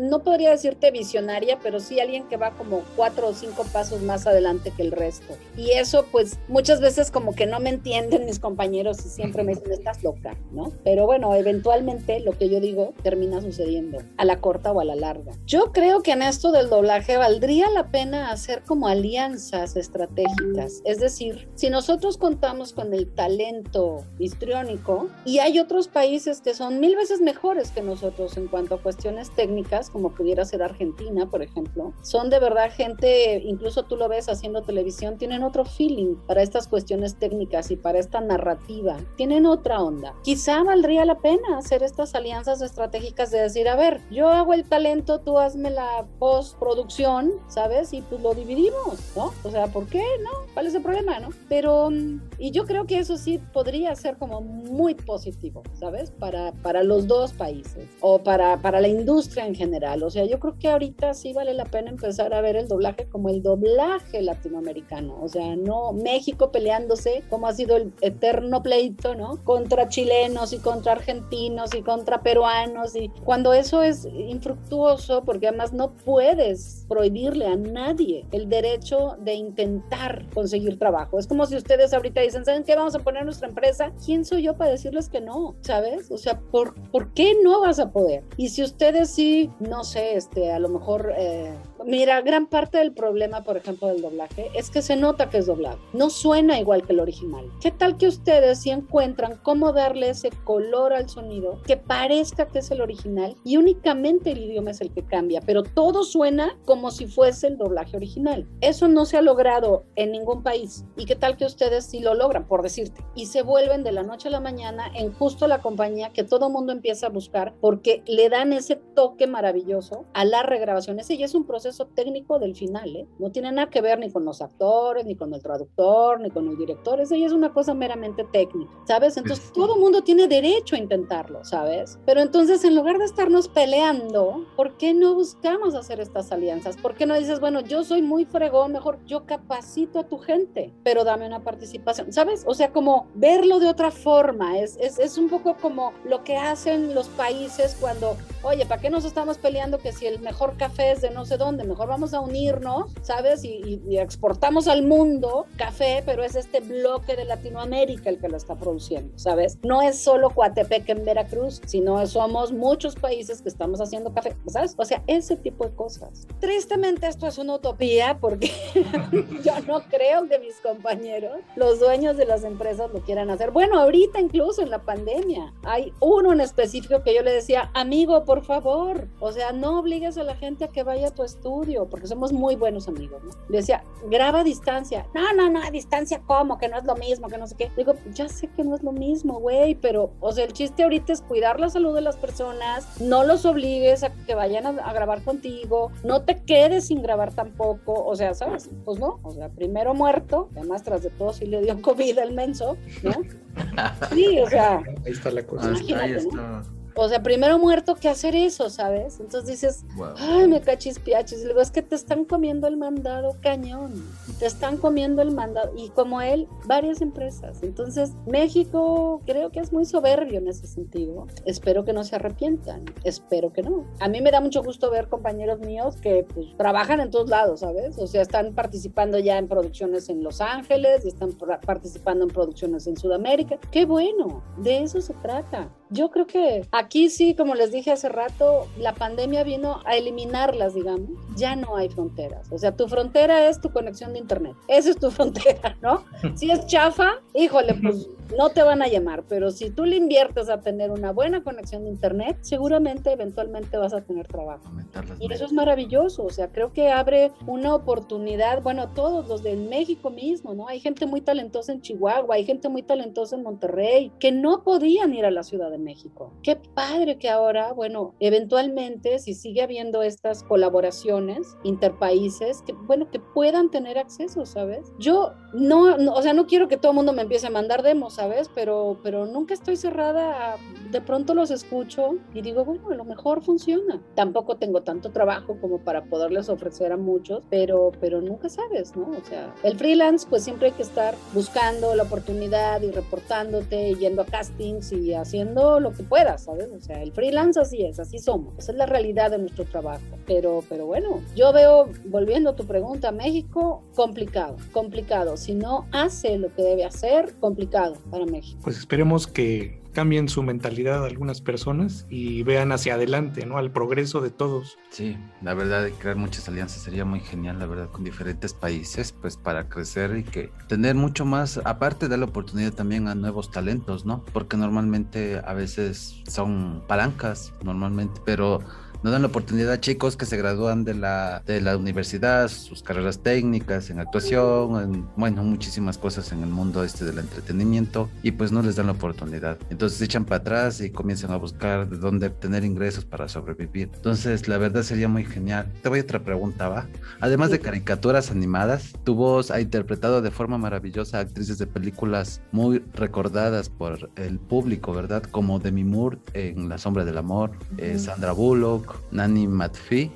no, podría decirte visionaria, pero sí alguien que va como cuatro o cinco pasos más adelante que el resto. Y eso pues muchas veces como que no me entienden mis compañeros y siempre me dicen, estás loca, ¿no? Pero bueno, eventualmente lo que yo digo termina sucediendo, a la corta o a la larga. Yo creo que en esto del doblaje valdría la pena hacer como alianzas estratégicas, es decir, si nosotros contamos con el talento histriónico y hay otros países que son mil veces mejores que nosotros en cuanto a cuestiones técnicas, como pudiera ser Argentina, por ejemplo. Son de verdad gente, incluso tú lo ves haciendo televisión, tienen otro feeling para estas cuestiones técnicas y para esta narrativa. Tienen otra onda. Quizá valdría la pena hacer estas alianzas estratégicas de decir, a ver, yo hago el talento, tú hazme la postproducción, ¿sabes? Y pues lo dividimos, ¿no? O sea, ¿por qué? No, ¿cuál es el problema, no? Pero, y yo creo que eso sí podría ser como muy positivo. ¿Sabes? Para, para los dos países o para, para la industria en general. O sea, yo creo que ahorita sí vale la pena empezar a ver el doblaje como el doblaje latinoamericano. O sea, no México peleándose como ha sido el eterno pleito, ¿no? Contra chilenos y contra argentinos y contra peruanos y cuando eso es infructuoso porque además no puedes prohibirle a nadie el derecho de intentar conseguir trabajo. Es como si ustedes ahorita dicen, ¿saben qué? Vamos a poner nuestra empresa. ¿Quién soy yo para decirles que no? ¿Sabes? O sea, ¿por, ¿por qué no vas a poder? Y si ustedes sí, no sé, este, a lo mejor... Eh, Mira, gran parte del problema, por ejemplo, del doblaje es que se nota que es doblado. No suena igual que el original. ¿Qué tal que ustedes si encuentran cómo darle ese color al sonido que parezca que es el original y únicamente el idioma es el que cambia, pero todo suena como si fuese el doblaje original? Eso no se ha logrado en ningún país. ¿Y qué tal que ustedes sí lo logran, por decirte? Y se vuelven de la noche a la mañana en justo la compañía que todo mundo empieza a buscar porque le dan ese toque maravilloso a la regrabación. Ese ya es un proceso técnico del final, ¿eh? No tiene nada que ver ni con los actores, ni con el traductor, ni con el director, eso ya es una cosa meramente técnica, ¿sabes? Entonces todo mundo tiene derecho a intentarlo, ¿sabes? Pero entonces en lugar de estarnos peleando, ¿por qué no buscamos hacer estas alianzas? ¿Por qué no dices, bueno, yo soy muy fregón, mejor yo capacito a tu gente, pero dame una participación, ¿sabes? O sea, como verlo de otra forma, es, es, es un poco como lo que hacen los países cuando, oye, ¿para qué nos estamos peleando que si el mejor café es de no sé dónde? mejor vamos a unirnos, ¿sabes? Y, y exportamos al mundo café, pero es este bloque de Latinoamérica el que lo está produciendo, ¿sabes? No es solo Coatepec en Veracruz, sino somos muchos países que estamos haciendo café, ¿sabes? O sea, ese tipo de cosas. Tristemente esto es una utopía porque yo no creo que mis compañeros, los dueños de las empresas lo quieran hacer. Bueno, ahorita incluso en la pandemia hay uno en específico que yo le decía, amigo, por favor, o sea, no obligues a la gente a que vaya a tu estudio, porque somos muy buenos amigos, ¿no? Le decía, graba a distancia. No, no, no, a distancia, ¿cómo? Que no es lo mismo, que no sé qué. Digo, ya sé que no es lo mismo, güey, pero, o sea, el chiste ahorita es cuidar la salud de las personas, no los obligues a que vayan a, grabar contigo, no te quedes sin grabar tampoco, o sea, ¿sabes? Pues no, o sea, primero muerto, además tras de todo sí le dio COVID el menso, ¿no? Sí, o sea. Ahí está la cosa. Ahí está. O sea, primero muerto que hacer eso, ¿sabes? Entonces dices, ay, me cachis piachis. Y luego es que te están comiendo el mandado cañón. Te están comiendo el mandado. Y como él, varias empresas. Entonces, México creo que es muy soberbio en ese sentido. Espero que no se arrepientan. Espero que no. A mí me da mucho gusto ver compañeros míos que pues, trabajan en todos lados, ¿sabes? O sea, están participando ya en producciones en Los Ángeles y están participando en producciones en Sudamérica. Qué bueno. De eso se trata. Yo creo que aquí sí, como les dije hace rato, la pandemia vino a eliminarlas, digamos. Ya no hay fronteras. O sea, tu frontera es tu conexión de internet. Esa es tu frontera, ¿no? Si es chafa, híjole, pues no te van a llamar, pero si tú le inviertes a tener una buena conexión de internet, seguramente eventualmente vas a tener trabajo. Y eso es maravilloso, o sea, creo que abre una oportunidad, bueno, todos los de México mismo, ¿no? Hay gente muy talentosa en Chihuahua, hay gente muy talentosa en Monterrey, que no podían ir a la Ciudad de México. Qué padre que ahora, bueno, eventualmente, si sigue habiendo estas colaboraciones interpaíses, que, bueno, que puedan tener acceso, ¿sabes? Yo no, no, o sea, no quiero que todo el mundo me empiece a mandar demos, Pero, pero nunca estoy cerrada, a, de pronto los escucho y digo, bueno, a lo mejor funciona. Tampoco tengo tanto trabajo como para poderles ofrecer a muchos, pero, pero nunca sabes, ¿no? O sea, el freelance, pues siempre hay que estar buscando la oportunidad y reportándote, yendo a castings y haciendo lo que puedas, ¿sabes? O sea, el freelance así es, así somos, esa es la realidad de nuestro trabajo. Pero, pero bueno, yo veo, volviendo a tu pregunta, México, complicado, complicado. Si no hace lo que debe hacer, complicado para México. Pues esperemos que cambien su mentalidad algunas personas y vean hacia adelante, ¿no? Al progreso de todos. Sí, la verdad, crear muchas alianzas sería muy genial, la verdad, con diferentes países, pues para crecer y que tener mucho más, aparte de la oportunidad también a nuevos talentos, ¿no? Porque normalmente a veces son palancas, normalmente, pero no dan la oportunidad a chicos que se gradúan de la, de la universidad, sus carreras técnicas, en actuación, en, bueno, muchísimas cosas en el mundo este del entretenimiento y pues no les dan la oportunidad. Entonces se echan para atrás y comienzan a buscar de dónde obtener ingresos para sobrevivir. Entonces la verdad sería muy genial. Te voy a otra pregunta, ¿va? Además de caricaturas animadas, tu voz ha interpretado de forma maravillosa a actrices de películas muy recordadas por el público, ¿verdad? Como Demi Moore en La sombra del amor, eh, Sandra Bullock, nani matfei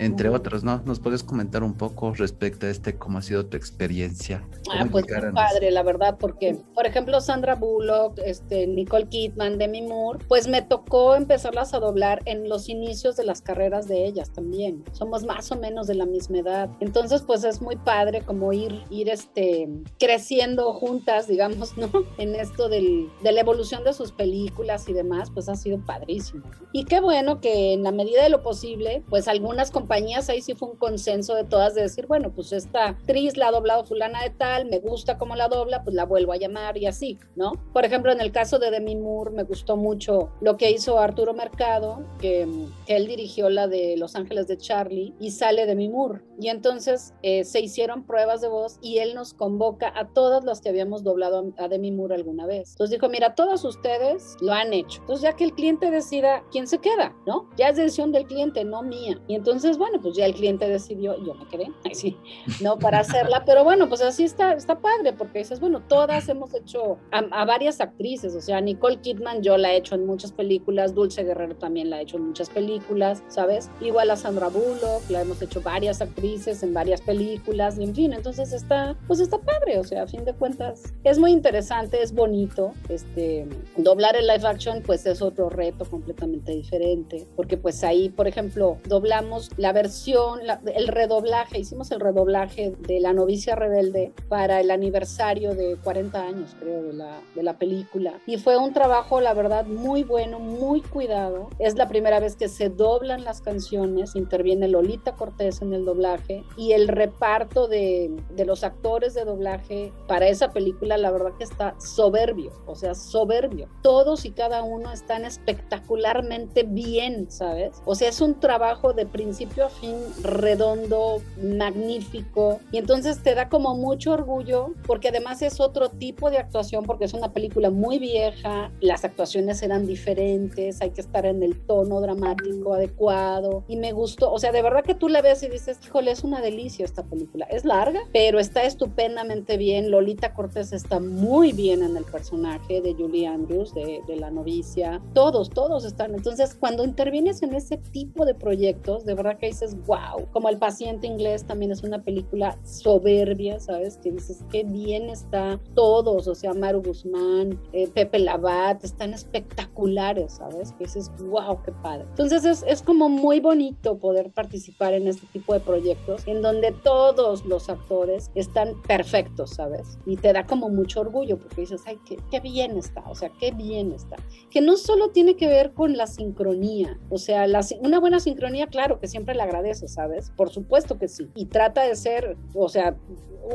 entre otros, ¿no? ¿Nos puedes comentar un poco respecto a este, cómo ha sido tu experiencia? Ah, pues muy padre, la verdad, porque, por ejemplo, Sandra Bullock, este, Nicole Kidman, Demi Moore, pues me tocó empezarlas a doblar en los inicios de las carreras de ellas también. Somos más o menos de la misma edad. Entonces, pues es muy padre como ir, ir este, creciendo juntas, digamos, ¿no? En esto del, de la evolución de sus películas y demás, pues ha sido padrísimo. Y qué bueno que en la medida de lo posible, pues algunas compañías ahí sí fue un consenso de todas de decir, bueno, pues esta actriz la ha doblado fulana de tal, me gusta cómo la dobla, pues la vuelvo a llamar y así, ¿no? Por ejemplo, en el caso de Demi Moore me gustó mucho lo que hizo Arturo Mercado, que, que él dirigió la de Los Ángeles de Charlie y sale Demi Moore. Y entonces eh, se hicieron pruebas de voz y él nos convoca a todas las que habíamos doblado a, Demi Moore alguna vez. Entonces dijo, mira, todos ustedes lo han hecho. Entonces ya que el cliente decida quién se queda, ¿no? Ya es decisión del cliente, no mía. Y entonces, bueno, pues ya el cliente decidió, y yo me quedé, sí, no para hacerla, pero bueno, pues así está, está padre, porque dices, bueno, todas hemos hecho a, a, varias actrices, o sea, Nicole Kidman yo la he hecho en muchas películas, Dulce Guerrero también la he hecho en muchas películas, ¿sabes? Igual a Sandra Bullock, la hemos hecho varias actrices actrices en varias películas, y en fin, entonces está, pues está padre, o sea, a fin de cuentas, es muy interesante, es bonito, este, doblar el live action, pues es otro reto completamente diferente, porque pues ahí, por ejemplo, doblamos la versión, el redoblaje, hicimos el redoblaje de La novicia rebelde para el aniversario de 40 años, creo, de la, de la película, y fue un trabajo, la verdad, muy bueno, muy cuidado, es la primera vez que se doblan las canciones, interviene Lolita Cortés en el doblaje, y el reparto de, de los actores de doblaje para esa película, la verdad que está soberbio, o sea, soberbio. Todos y cada uno están espectacularmente bien, ¿sabes? O sea, es un trabajo de principio a fin redondo, magnífico, y entonces te da como mucho orgullo, porque además es otro tipo de actuación, porque es una película muy vieja, las actuaciones eran diferentes, hay que estar en el tono dramático adecuado, y me gustó, o sea, de verdad que tú la ves y dices, híjole, es una delicia esta película, es larga, pero está estupendamente bien, Lolita Cortés está muy bien en el personaje de Julie Andrews, de, de la novicia, todos, todos están, entonces cuando intervienes en ese tipo de proyectos, de verdad que dices, wow, como El paciente inglés también es una película soberbia, ¿sabes? Que dices, qué bien está todos, o sea, Maru Guzmán, eh, Pepe Labat, están espectaculares, ¿sabes? Que dices, wow, qué padre. Entonces es, es como muy bonito poder participar en este tipo de proyectos en donde todos los actores están perfectos, ¿sabes? Y te da como mucho orgullo porque dices, ay, qué, qué bien está, o sea, qué bien está. Que no solo tiene que ver con la sincronía, o sea, la, una buena sincronía, claro, que siempre le agradece, ¿sabes? Por supuesto que sí. Y trata de ser, o sea,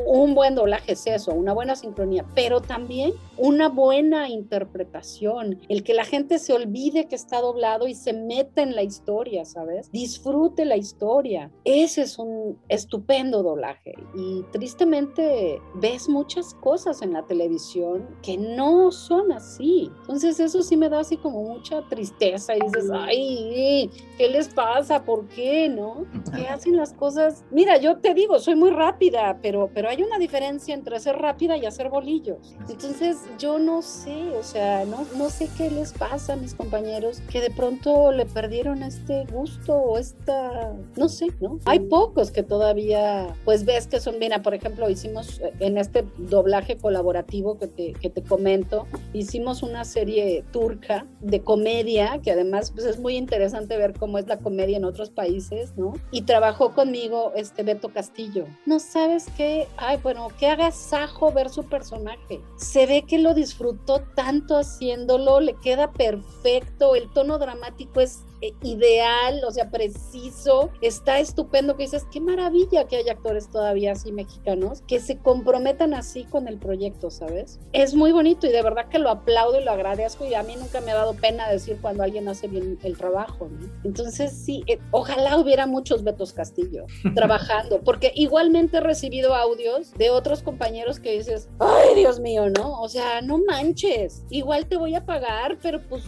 un buen doblaje es eso, una buena sincronía, pero también una buena interpretación, el que la gente se olvide que está doblado y se meta en la historia, ¿sabes? Disfrute la historia. Ese es un estupendo doblaje y tristemente ves muchas cosas en la televisión que no son así. Entonces eso sí me da así como mucha tristeza y dices, ay, ¿qué les pasa? ¿Por qué? ¿No? ¿Qué hacen las cosas? Mira, yo te digo, soy muy rápida, pero, pero hay una diferencia entre ser rápida y hacer bolillos. Entonces yo no sé, o sea, no, no sé qué les pasa a mis compañeros que de pronto le perdieron este gusto o esta, no sé, ¿no? Hay que todavía, pues ves que son, mira, por ejemplo, hicimos eh, en este doblaje colaborativo que te, que te comento, hicimos una serie turca de comedia, que además pues es muy interesante ver cómo es la comedia en otros países, ¿no? Y trabajó conmigo este Beto Castillo. No sabes qué, ay, bueno, qué agasajo ver su personaje. Se ve que lo disfrutó tanto haciéndolo, le queda perfecto, el tono dramático es ideal, o sea, preciso, está estupendo que dices, qué maravilla que hay actores todavía así mexicanos que se comprometan así con el proyecto, ¿sabes? Es muy bonito y de verdad que lo aplaudo y lo agradezco y a mí nunca me ha dado pena decir cuando alguien hace bien el trabajo, ¿no? Entonces sí, eh, ojalá hubiera muchos Betos Castillo trabajando, porque igualmente he recibido audios de otros compañeros que dices, ay Dios mío, ¿no? O sea, no manches, igual te voy a pagar, pero pues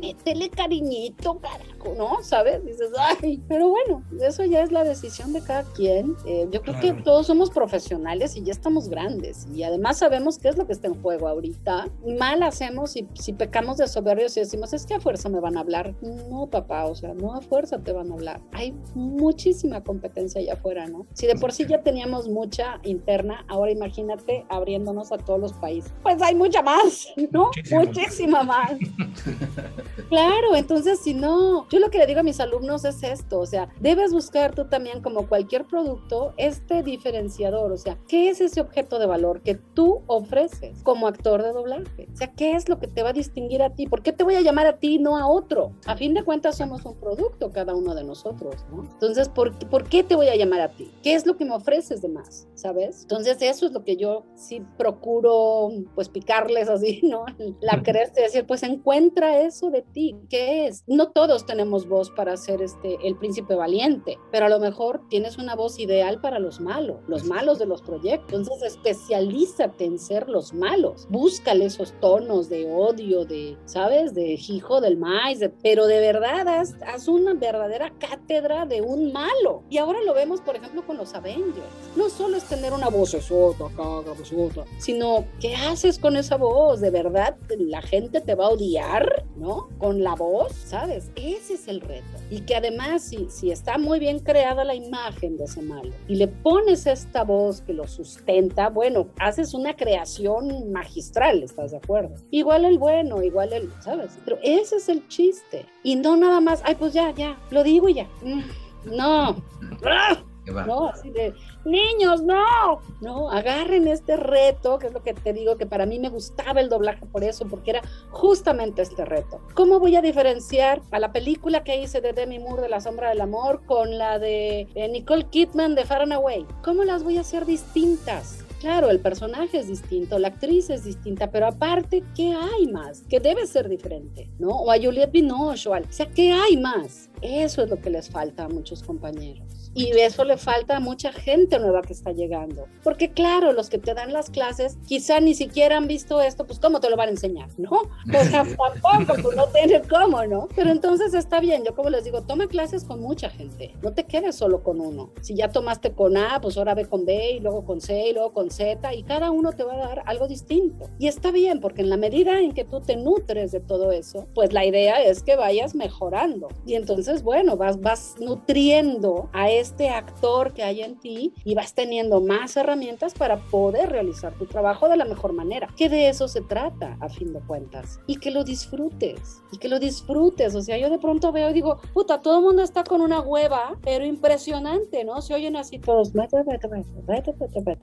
métele cariñito, carajo, ¿no? ¿Sabes? Dices, ay, pero bueno, eso ya es la decisión de cada quien. Eh, yo creo que todos somos profesionales y ya estamos grandes y además sabemos qué es lo que está en juego ahorita. Mal hacemos si, si pecamos de soberbios y decimos, es que a fuerza me van a hablar. No, papá, o sea, no a fuerza te van a hablar. Hay muchísima competencia allá afuera, ¿no? Si de por sí ya teníamos mucha interna, ahora imagínate abriéndonos a todos los países. Pues hay mucha más, ¿no? Muchísima más. Claro, entonces si no, yo lo que le digo a mis alumnos es esto, o sea, debes buscar tú también como cualquier producto este diferenciador, o sea, ¿qué es ese objeto de valor que tú ofreces como actor de doblaje? O sea, ¿qué es lo que te va a distinguir a ti? ¿Por qué te voy a llamar a ti y no a otro? A fin de cuentas somos un producto cada uno de nosotros, ¿no? Entonces, ¿por, ¿por qué te voy a llamar a ti? ¿Qué es lo que me ofreces de más? ¿Sabes? Entonces, eso es lo que yo sí procuro, pues, picarles así, ¿no? La cresta y decir, pues, encuentra eso de ti, ¿qué es? No todos tenemos voz para ser este, el príncipe valiente, pero a lo mejor tienes una voz ideal para los malos, los malos de los proyectos. Entonces, especialízate en ser los malos. Búscale esos tonos de odio, de, ¿sabes? De hijo del maíz, pero de verdad haz, haz una verdadera cátedra de un malo. Y ahora lo vemos, por ejemplo, con los Avengers. No solo es tener una voz sota, sino ¿qué haces con esa voz? ¿De verdad la gente te va a odiar? ¿No? Con la voz, ¿sabes? Ese es el reto. Y que además, si, si está muy bien creada la imagen de ese malo y le pones esta voz que lo sustenta, bueno, haces una creación magistral, ¿estás de acuerdo? Igual el bueno, igual el, ¿sabes? Pero ese es el chiste. Y no nada más, ay, pues ya, ya, lo digo y ya. Mm, no. No, así de, niños, no, no, agarren este reto, que es lo que te digo, que para mí me gustaba el doblaje por eso, porque era justamente este reto. ¿Cómo voy a diferenciar a la película que hice de Demi Moore de La Sombra del Amor con la de Nicole Kidman de Far Away? ¿Cómo las voy a hacer distintas? Claro, el personaje es distinto, la actriz es distinta, pero aparte, ¿qué hay más? Que debe ser diferente, ¿no? O a Juliette Binoche, o, o sea, ¿qué hay más? Eso es lo que les falta a muchos compañeros. Y eso le falta a mucha gente nueva que está llegando. Porque claro, los que te dan las clases quizá ni siquiera han visto esto, pues ¿cómo te lo van a enseñar? ¿No? O sea, tampoco, pues no tiene cómo, ¿no? Pero entonces está bien, yo como les digo, toma clases con mucha gente, no te quedes solo con uno. Si ya tomaste con A, pues ahora ve con B y luego con C y luego con Z y cada uno te va a dar algo distinto. Y está bien, porque en la medida en que tú te nutres de todo eso, pues la idea es que vayas mejorando. Y entonces, bueno, vas, vas nutriendo a este actor que hay en ti y vas teniendo más herramientas para poder realizar tu trabajo de la mejor manera. Que de eso se trata, a fin de cuentas. Y que lo disfrutes. Y que lo disfrutes. O sea, yo de pronto veo y digo, puta, todo el mundo está con una hueva, pero impresionante, ¿no? Se oyen así todos.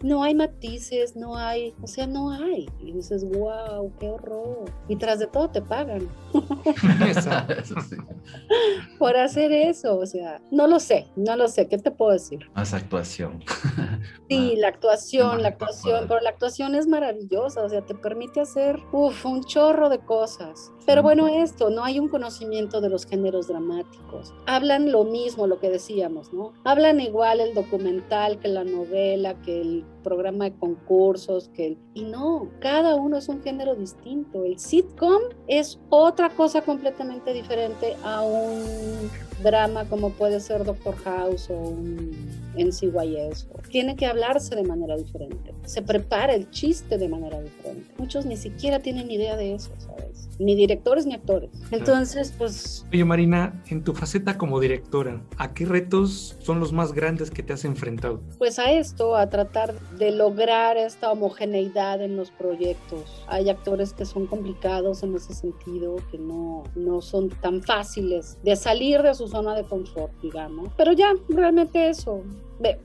No hay matices, no hay, o sea, no hay. Y dices, wow, qué horror. Y tras de todo te pagan. Por hacer eso, o sea, no lo sé, no lo sé. ¿Qué te puedo decir? Más actuación. Sí, la actuación, la actuación, pero la actuación es maravillosa, o sea, te permite hacer, uf, un chorro de cosas. Pero bueno, esto, no hay un conocimiento de los géneros dramáticos. Hablan lo mismo, lo que decíamos, ¿no? Hablan igual el documental que la novela, que el programa de concursos, que el... Y no, cada uno es un género distinto. El sitcom es otra cosa completamente diferente a un drama como puede ser Doctor House o un NCYS. Tiene que hablarse de manera diferente. Se prepara el chiste de manera diferente. Muchos ni siquiera tienen idea de eso, ¿sabes? Ni directores ni actores. Entonces, pues... Oye, Marina, en tu faceta como directora, ¿a qué retos son los más grandes que te has enfrentado? Pues a esto, a tratar de lograr esta homogeneidad en los proyectos. Hay actores que son complicados en ese sentido, que no, no son tan fáciles de salir de su zona de confort, digamos. Pero ya, realmente eso,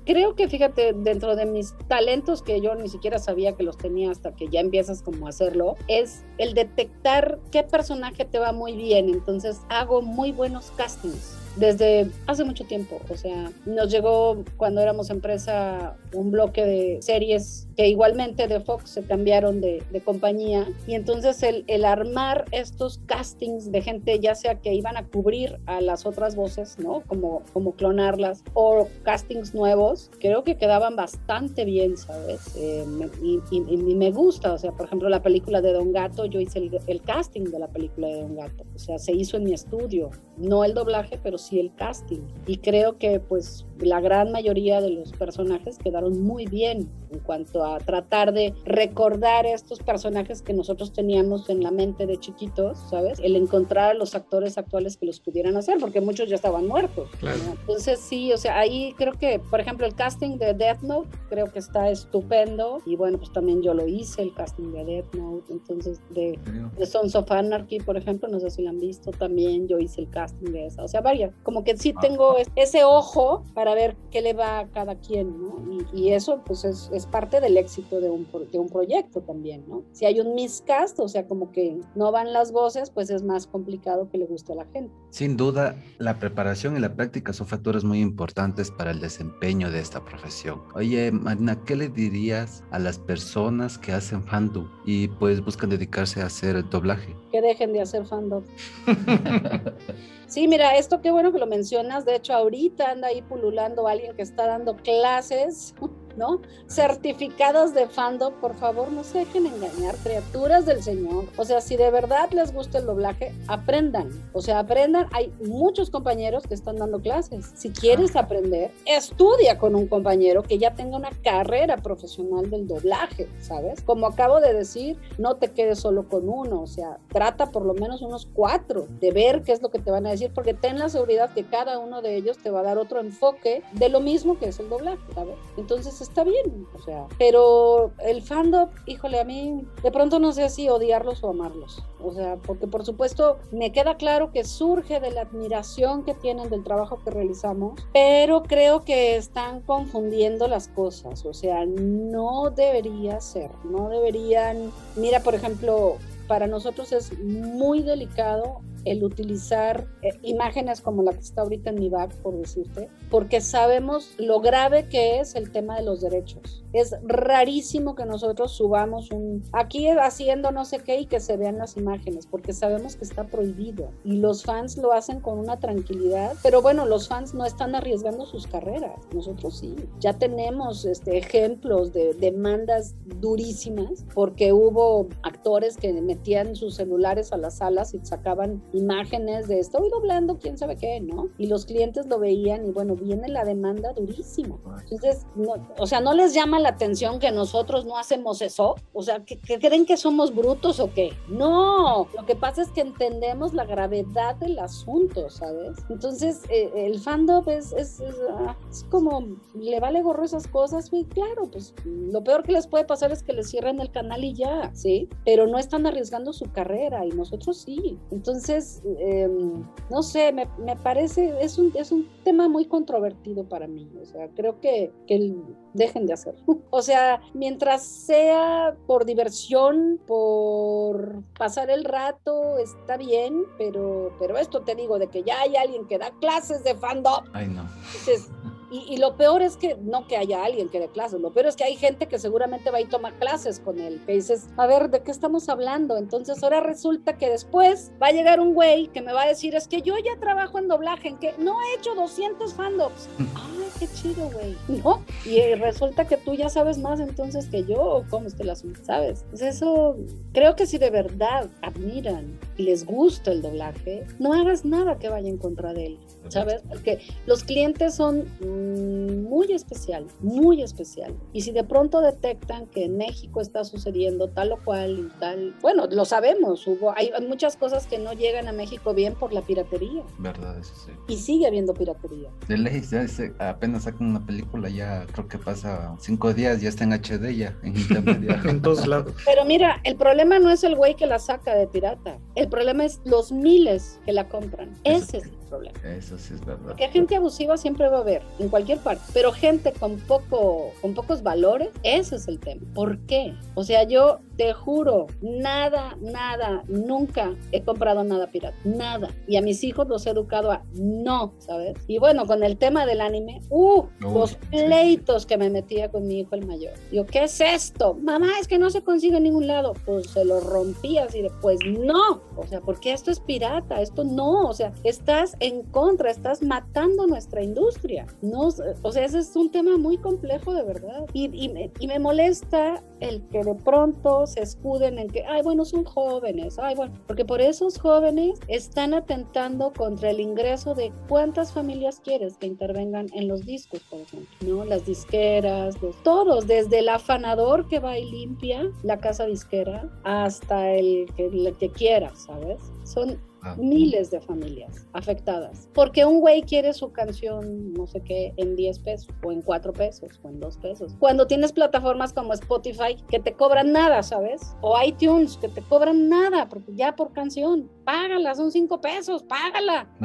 creo que fíjate, dentro de mis talentos que yo ni siquiera sabía que los tenía hasta que ya empiezas como a hacerlo, es el detectar qué personaje te va muy bien. Entonces hago muy buenos castings desde hace mucho tiempo. O sea, nos llegó cuando éramos empresa un bloque de series que igualmente de Fox se cambiaron de, compañía. Y entonces el, armar estos castings de gente, ya sea que iban a cubrir a las otras voces, ¿no? Como, como clonarlas, o castings nuevos, creo que quedaban bastante bien, ¿sabes? Eh, y, me gusta, o sea, por ejemplo, la película de Don Gato, yo hice el, el casting de la película de Don Gato. O sea, se hizo en mi estudio, no el doblaje, pero sí el casting. Y creo que pues la gran mayoría de los personajes quedaron muy bien en cuanto a tratar de recordar estos personajes que nosotros teníamos en la mente de chiquitos, ¿sabes? El encontrar a los actores actuales que los pudieran hacer, porque muchos ya estaban muertos. Claro. ¿no? Entonces sí, o sea, ahí creo que, por ejemplo, el casting de Death Note creo que está estupendo. Y bueno, pues también yo lo hice, el casting de Death Note. Entonces, de, de Sons of Anarchy, por ejemplo, no sé si lo han visto, también yo hice el casting O sea, varias. Como que sí tengo ese ojo para ver qué le va a cada quien, ¿no? Y, y eso, pues, es, es, parte del éxito de un, de un proyecto también, ¿no? Si hay un miscast, o sea, como que no van las voces, pues es más complicado que le guste a la gente. Sin duda, la preparación y la práctica son factores muy importantes para el desempeño de esta profesión. Oye, Marina, ¿qué le dirías a las personas que hacen fandom y pues buscan dedicarse a hacer el doblaje? Que dejen de hacer fandom. Sí, mira, esto qué bueno que lo mencionas. De hecho, ahorita anda ahí pululando alguien que está dando clases ¿no? Certificados de fandom, por favor, no se dejen engañar, criaturas del Señor. O sea, si de verdad les gusta el doblaje, aprendan. O sea, aprendan. Hay muchos compañeros que están dando clases. Si quieres aprender, estudia con un compañero que ya tenga una carrera profesional del doblaje, ¿sabes? Como acabo de decir, no te quedes solo con uno, o sea, trata por lo menos unos cuatro de ver qué es lo que te van a decir, porque ten la seguridad que cada uno de ellos te va a dar otro enfoque de lo mismo que es el doblaje, ¿sabes? Entonces está bien, o sea, pero el fandom, híjole, a mí de pronto no sé si odiarlos o amarlos, o sea, porque por supuesto me queda claro que surge de la admiración que tienen del trabajo que realizamos, pero creo que están confundiendo las cosas, o sea, no debería ser, no deberían, mira, por ejemplo, para nosotros es muy delicado el utilizar eh, imágenes como la que está ahorita en mi back, por decirte, porque sabemos lo grave que es el tema de los derechos. Es rarísimo que nosotros subamos un aquí haciendo no sé qué y que se vean las imágenes, porque sabemos que está prohibido y los fans lo hacen con una tranquilidad, pero bueno, los fans no están arriesgando sus carreras, nosotros sí. Ya tenemos este, ejemplos de demandas durísimas porque hubo actores que metían sus celulares a las salas y sacaban imágenes de estoy doblando quién sabe qué, ¿no? Y los clientes lo veían y bueno, viene la demanda durísimo. Entonces, no, o sea, no les llama la atención que nosotros no hacemos eso? O sea, ¿que, creen que somos brutos o qué? No, lo que pasa es que entendemos la gravedad del asunto, ¿sabes? Entonces, eh, el fandom es, es, ah, es, como, le vale gorro esas cosas, y claro, pues lo peor que les puede pasar es que les cierren el canal y ya, ¿sí? Pero no están arriesgando su carrera y nosotros sí. Entonces, em, no sé, me, me, parece, es un, es un tema muy controvertido para mí, o sea, creo que, que dejen de hacerlo. O sea, mientras sea por diversión, por pasar el rato, está bien, pero, pero esto te digo de que ya hay alguien que da clases de fandom. Ay, no. Y, lo peor es que no que haya alguien que dé clases, lo peor es que hay gente que seguramente va y toma clases con él, que dices, a ver, ¿de qué estamos hablando? Entonces ahora resulta que después va a llegar un güey que me va a decir, es que yo ya trabajo en doblaje, en que no he hecho 200 fandoms. Ay, qué chido, güey. ¿No? Y resulta que tú ya sabes más entonces que yo, ¿cómo es que las sabes? Pues eso, creo que si de verdad admiran y les gusta el doblaje, no hagas nada que vaya en contra de él, ¿sabes? Porque los clientes son Mm, muy especial, muy especial. Y si de pronto detectan que en México está sucediendo tal o cual y tal, bueno, lo sabemos, hubo, hay muchas cosas que no llegan a México bien por la piratería. Verdad, eso sí. Y sigue habiendo piratería. De ley, ya apenas sacan una película, ya creo que pasa cinco días, ya está en HD ya, en internet. en todos lados. Pero mira, el problema no es el güey que la saca de pirata, el problema es los miles que la compran. Ese es problema. Eso sí es verdad. Porque gente abusiva siempre va a haber, en cualquier parte, pero gente con poco, con pocos valores, ese es el tema. ¿Por qué? O sea, yo te juro, nada, nada, nunca he comprado nada pirata, nada. Y a mis hijos los he educado a no, ¿sabes? Y bueno, con el tema del anime, uh, los pleitos que me metía con mi hijo el mayor. Yo, ¿qué es esto? Mamá, es que no se consigue en ningún lado. Pues se lo rompía así de, pues no. O sea, porque esto es pirata, esto no. O sea, estás en contra, estás matando nuestra industria. No, o sea, ese es un tema muy complejo de verdad. Y, y, me, y me molesta el que de pronto se escuden en que, ay, bueno, son jóvenes, ay, bueno, porque por esos jóvenes están atentando contra el ingreso de cuántas familias quieres que intervengan en los discos, por ejemplo, ¿no? Las disqueras, los, todos, desde el afanador que va y limpia la casa disquera hasta el que, el que quiera, ¿sabes? Son Ah. miles de familias afectadas. Porque un güey quiere su canción, no sé qué, en 10 pesos, o en 4 pesos, o en 2 pesos. Cuando tienes plataformas como Spotify que te cobran nada, ¿sabes? O iTunes que te cobran nada, porque ya por canción, págala, son 5 pesos, págala.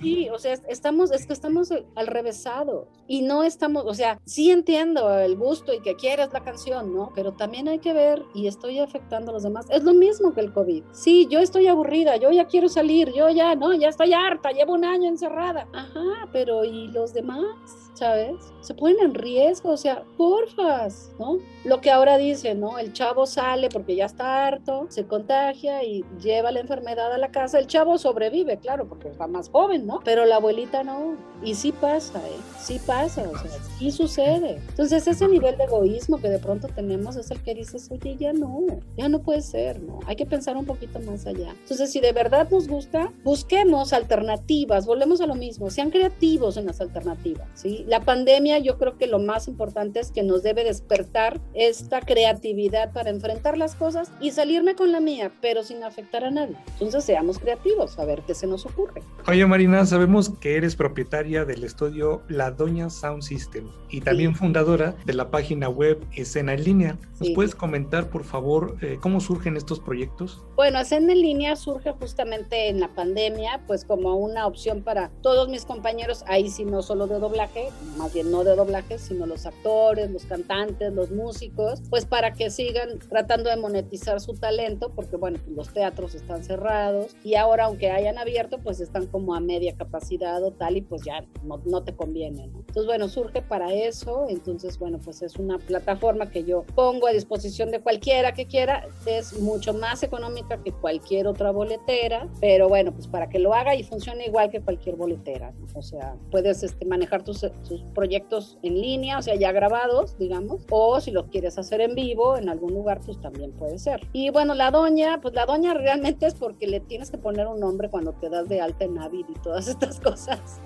Sí, o sea, estamos, es que estamos al revésado y no estamos, o sea, sí entiendo el gusto y que quieres la canción, ¿no? Pero también hay que ver y estoy afectando a los demás. Es lo mismo que el COVID. Sí, yo estoy aburrida, yo ya quiero salir, yo ya, no, ya estoy harta, llevo un año encerrada. Ajá, pero ¿y los demás? ¿Sabes? Se ponen en riesgo, o sea, porfas, ¿no? Lo que ahora dicen, ¿no? El chavo sale porque ya está harto, se contagia y lleva la enfermedad a la casa. El chavo sobrevive, claro, porque está más joven, ¿no? Pero la abuelita no. Y sí pasa, ¿eh? Sí pasa, o sea, sí sucede. Entonces, ese nivel de egoísmo que de pronto tenemos es el que dices, oye, ya no, ya no puede ser, ¿no? Hay que pensar un poquito más allá. Entonces, si de verdad nos gusta, busquemos alternativas, volvemos a lo mismo, sean creativos en las alternativas, ¿sí? La pandemia, yo creo que lo más importante es que nos debe despertar esta creatividad para enfrentar las cosas y salirme con la mía, pero sin afectar a nadie. Entonces, seamos creativos, a ver qué se nos ocurre. Oye, Marina, sabemos que eres propietaria del estudio La Doña Sound System y también fundadora de la página web Escena en Línea. ¿Nos puedes comentar, por favor, eh, cómo surgen estos proyectos? Bueno, Escena en Línea surge justamente en la pandemia, pues como una opción para todos mis compañeros, ahí sí no solo de doblaje, más bien no de doblaje, sino los actores, los cantantes, los músicos, pues para que sigan tratando de monetizar su talento, porque bueno, pues los teatros están cerrados y ahora aunque hayan abierto, pues están como a media capacidad o tal y pues ya no, no te conviene. ¿no? Entonces, bueno, surge para eso, entonces, bueno, pues es una plataforma que yo pongo a disposición de cualquiera que quiera, es mucho más económica que cualquier otra boletera, pero bueno, pues para que lo haga y funcione igual que cualquier boletera, o sea, puedes este, manejar tus, tus, proyectos en línea, o sea, ya grabados, digamos, o si los quieres hacer en vivo en algún lugar, pues también puede ser. Y bueno, la doña, pues la doña realmente es porque le tienes que poner un nombre cuando te das de alta en Navid y todas estas cosas,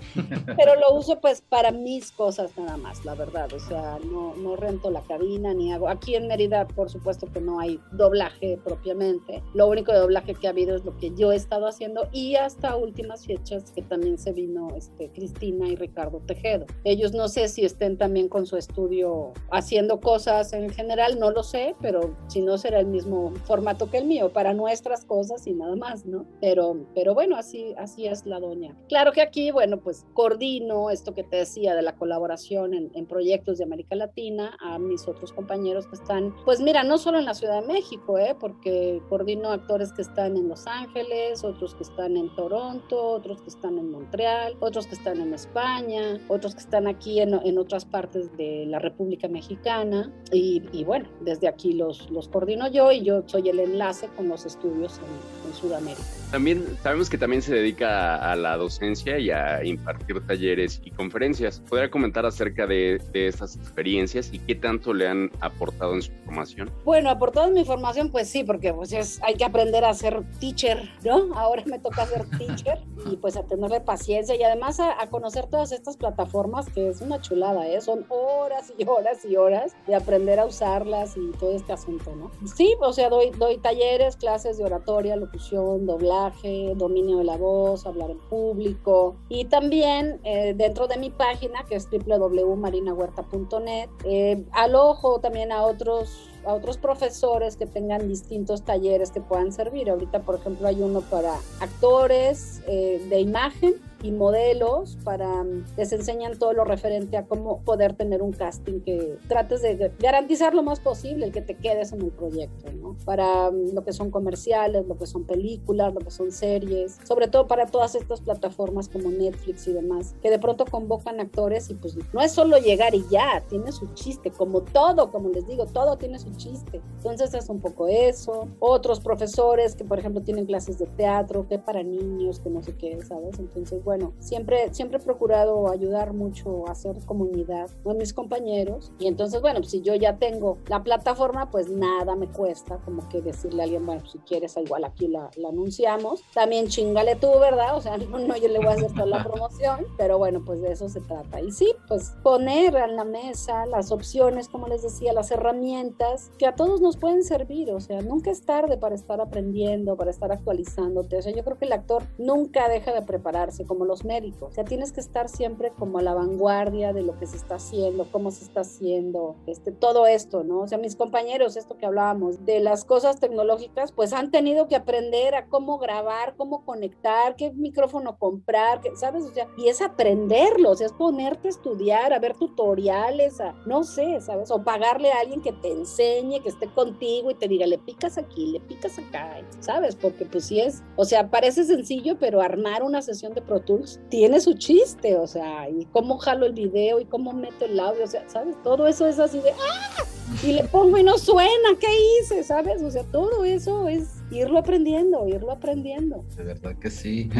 pero lo uso pues para mis cosas nada más, la verdad, o sea, no, no rento la cabina ni hago, aquí en Mérida, por supuesto que no hay doblaje propiamente, lo único de doblaje que ha habido es lo que yo he estado haciendo y hasta últimas fechas que también se vino este, Cristina y Ricardo Tejedo. Ellos no sé si estén también con su estudio haciendo cosas en general, no lo sé, pero si no será el mismo formato que el mío, para nuestras cosas y nada más, ¿no? Pero, pero bueno, así, así es la doña. Claro que aquí, bueno, pues coordino esto que te decía de la colaboración en, en proyectos de América Latina a mis otros compañeros que están, pues mira, no solo en la Ciudad de México, ¿eh? porque coordino actores que están en Los Ángeles, otros que están en Toronto, otros que están en Montreal, otros que están en España, otros que están aquí en, en otras partes de la República Mexicana. Y, y, bueno, desde aquí los, los coordino yo y yo soy el enlace con los estudios en, en Sudamérica. También sabemos que también se dedica a, a, la docencia y a impartir talleres y conferencias. ¿Podría comentar acerca de, de estas experiencias y qué tanto le han aportado en su formación? Bueno, aportado en mi formación, pues sí, porque pues es, hay que aprender a ser teacher, ¿no? Ahora me toca ser teacher y pues a tenerle paciencia y además a, a, conocer todas estas plataformas que es una chulada, ¿eh? Son horas y horas y horas de aprender a usarlas y todo este asunto, ¿no? Sí, o sea, doy, doy talleres, clases de oratoria, locución, doblaje, dominio de la voz, hablar en público y también eh, dentro de mi página que es www.marinahuerta.net, eh, alojo también a otros a otros profesores que tengan distintos talleres que puedan servir. Ahorita, por ejemplo, hay uno para actores eh, de imagen y modelos para les enseñan todo lo referente a cómo poder tener un casting que trates de garantizar lo más posible el que te quedes en el proyecto, ¿no? Para lo que son comerciales, lo que son películas, lo que son series, sobre todo para todas estas plataformas como Netflix y demás, que de pronto convocan actores y pues no es solo llegar y ya, tiene su chiste, como todo, como les digo, todo tiene su chiste. Entonces es un poco eso. Otros profesores que por ejemplo tienen clases de teatro, que para niños, que no sé qué, ¿sabes? Entonces, bueno, bueno, siempre, siempre he procurado ayudar mucho a hacer comunidad con mis compañeros. Y entonces, bueno, si yo ya tengo la plataforma, pues nada me cuesta como que decirle a alguien, bueno, si quieres, igual aquí la, la anunciamos. También chingale tú, ¿verdad? O sea, no, no, yo le voy a hacer toda la promoción, pero bueno, pues de eso se trata. Y sí, pues poner en la mesa las opciones, como les decía, las herramientas que a todos nos pueden servir. O sea, nunca es tarde para estar aprendiendo, para estar actualizándote. O sea, yo creo que el actor nunca deja de prepararse, como los médicos. O sea, tienes que estar siempre como a la vanguardia de lo que se está haciendo, cómo se está haciendo, este, todo esto, ¿no? O sea, mis compañeros, esto que hablábamos, de las cosas tecnológicas, pues han tenido que aprender a cómo grabar, cómo conectar, qué micrófono comprar, qué, ¿sabes? O sea, y es aprenderlo, o sea, es ponerte a estudiar, a ver tutoriales, a, no sé, ¿sabes? O pagarle a alguien que te enseñe, que esté contigo y te diga, le picas aquí, le picas acá, ¿sabes? Porque pues sí es, o sea, parece sencillo, pero armar una sesión de Pro Tools, tiene su chiste, o sea, y cómo jalo el video y cómo meto el audio, o sea, ¿sabes? Todo eso es así de ¡ah! Y le pongo y no suena, ¿qué hice? ¿Sabes? O sea, todo eso es irlo aprendiendo, irlo aprendiendo. De verdad que sí.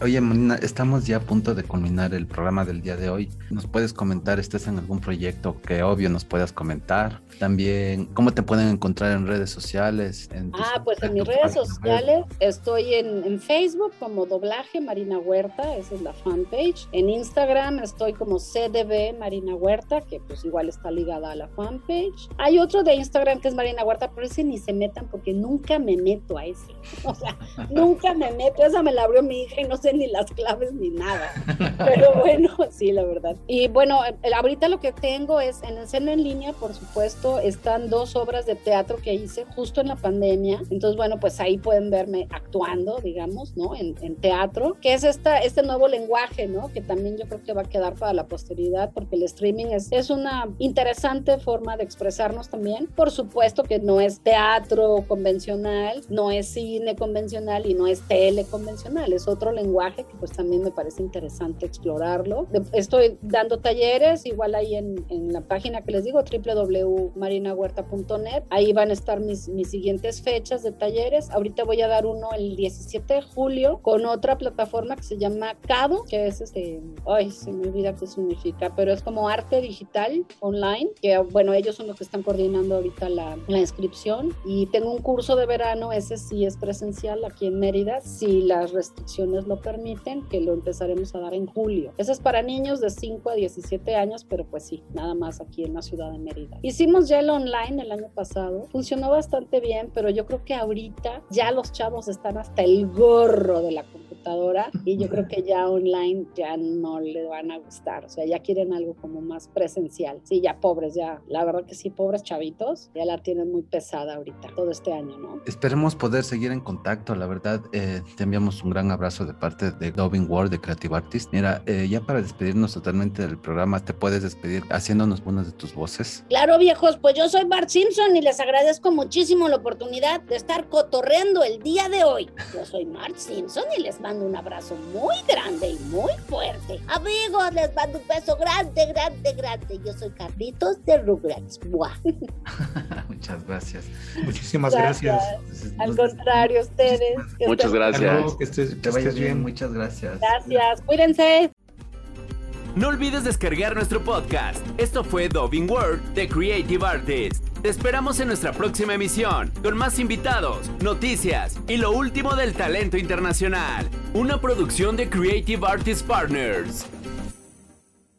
Oye, Marina, estamos ya a punto de culminar el programa del día de hoy. ¿Nos puedes comentar, estás en algún proyecto que obvio nos puedas comentar? También, ¿cómo te pueden encontrar en redes sociales? ah, pues en mis redes sociales estoy en, en, Facebook como doblaje Marina Huerta, esa es la fanpage. En Instagram estoy como CDB Marina Huerta, que pues igual está ligada a la fanpage. Hay otro de Instagram que es Marina Huerta, pero ese ni se metan porque nunca me meto a ese. O sea, nunca me meto. Esa me la abrió mi hija y no sé ni las claves ni nada. Pero bueno, sí, la verdad. Y bueno, ahorita lo que tengo es en escena en línea, por supuesto, están dos obras de teatro que hice justo en la pandemia. Entonces, bueno, pues ahí pueden verme actuando, digamos, ¿no? En, en teatro, que es esta, este nuevo lenguaje, ¿no? Que también yo creo que va a quedar para la posteridad porque el streaming es, es una interesante forma de expresarnos también. Por supuesto que no es teatro convencional no es cine convencional y no es tele convencional, es otro lenguaje que pues también me parece interesante explorarlo. Estoy dando talleres, igual ahí en, en la página que les digo, www.marinahuerta.net, ahí van a estar mis, mis siguientes fechas de talleres. Ahorita voy a dar uno el 17 de julio con otra plataforma que se llama Cado, que es este, ay, se me olvida qué significa, pero es como arte digital online, que bueno, ellos son los que están coordinando ahorita la, inscripción y tengo un curso de verano ese sí es presencial aquí en Mérida, si las restricciones lo permiten, que lo empezaremos a dar en julio. Ese es para niños de 5 a 17 años, pero pues sí, nada más aquí en la ciudad de Mérida. Hicimos ya el online el año pasado, funcionó bastante bien, pero yo creo que ahorita ya los chavos están hasta el gorro de la computadora y yo creo que ya online ya no le van a gustar, o sea, ya quieren algo como más presencial. Sí, ya pobres, ya, la verdad que sí, pobres chavitos, ya la tienen muy pesada ahorita, todo este año, ¿no? Esperemos poder seguir en contacto, la verdad, eh, te enviamos un gran abrazo de parte de Dubbing World, de Creative Artist. Mira, eh, ya para despedirnos totalmente del programa, ¿te puedes despedir haciéndonos unas de tus voces? Claro, viejos, pues yo soy Bart Simpson y les agradezco muchísimo la oportunidad de estar cotorreando el día de hoy. Yo soy Bart Simpson y les mando un abrazo muy grande y muy fuerte. Amigos, les mando un beso grande, grande, grande. Yo soy Carlitos de Rugrats. Muchas gracias. Muchísimas gracias. Al contrario, ustedes. Muchas gracias. que estés, vayas bien. Muchas gracias. Gracias. Cuídense. No olvides descargar nuestro podcast. Esto fue Doving World de Creative Artist. Te esperamos en nuestra próxima emisión con más invitados, noticias y lo último del talento internacional. Una producción de Creative Artist Partners.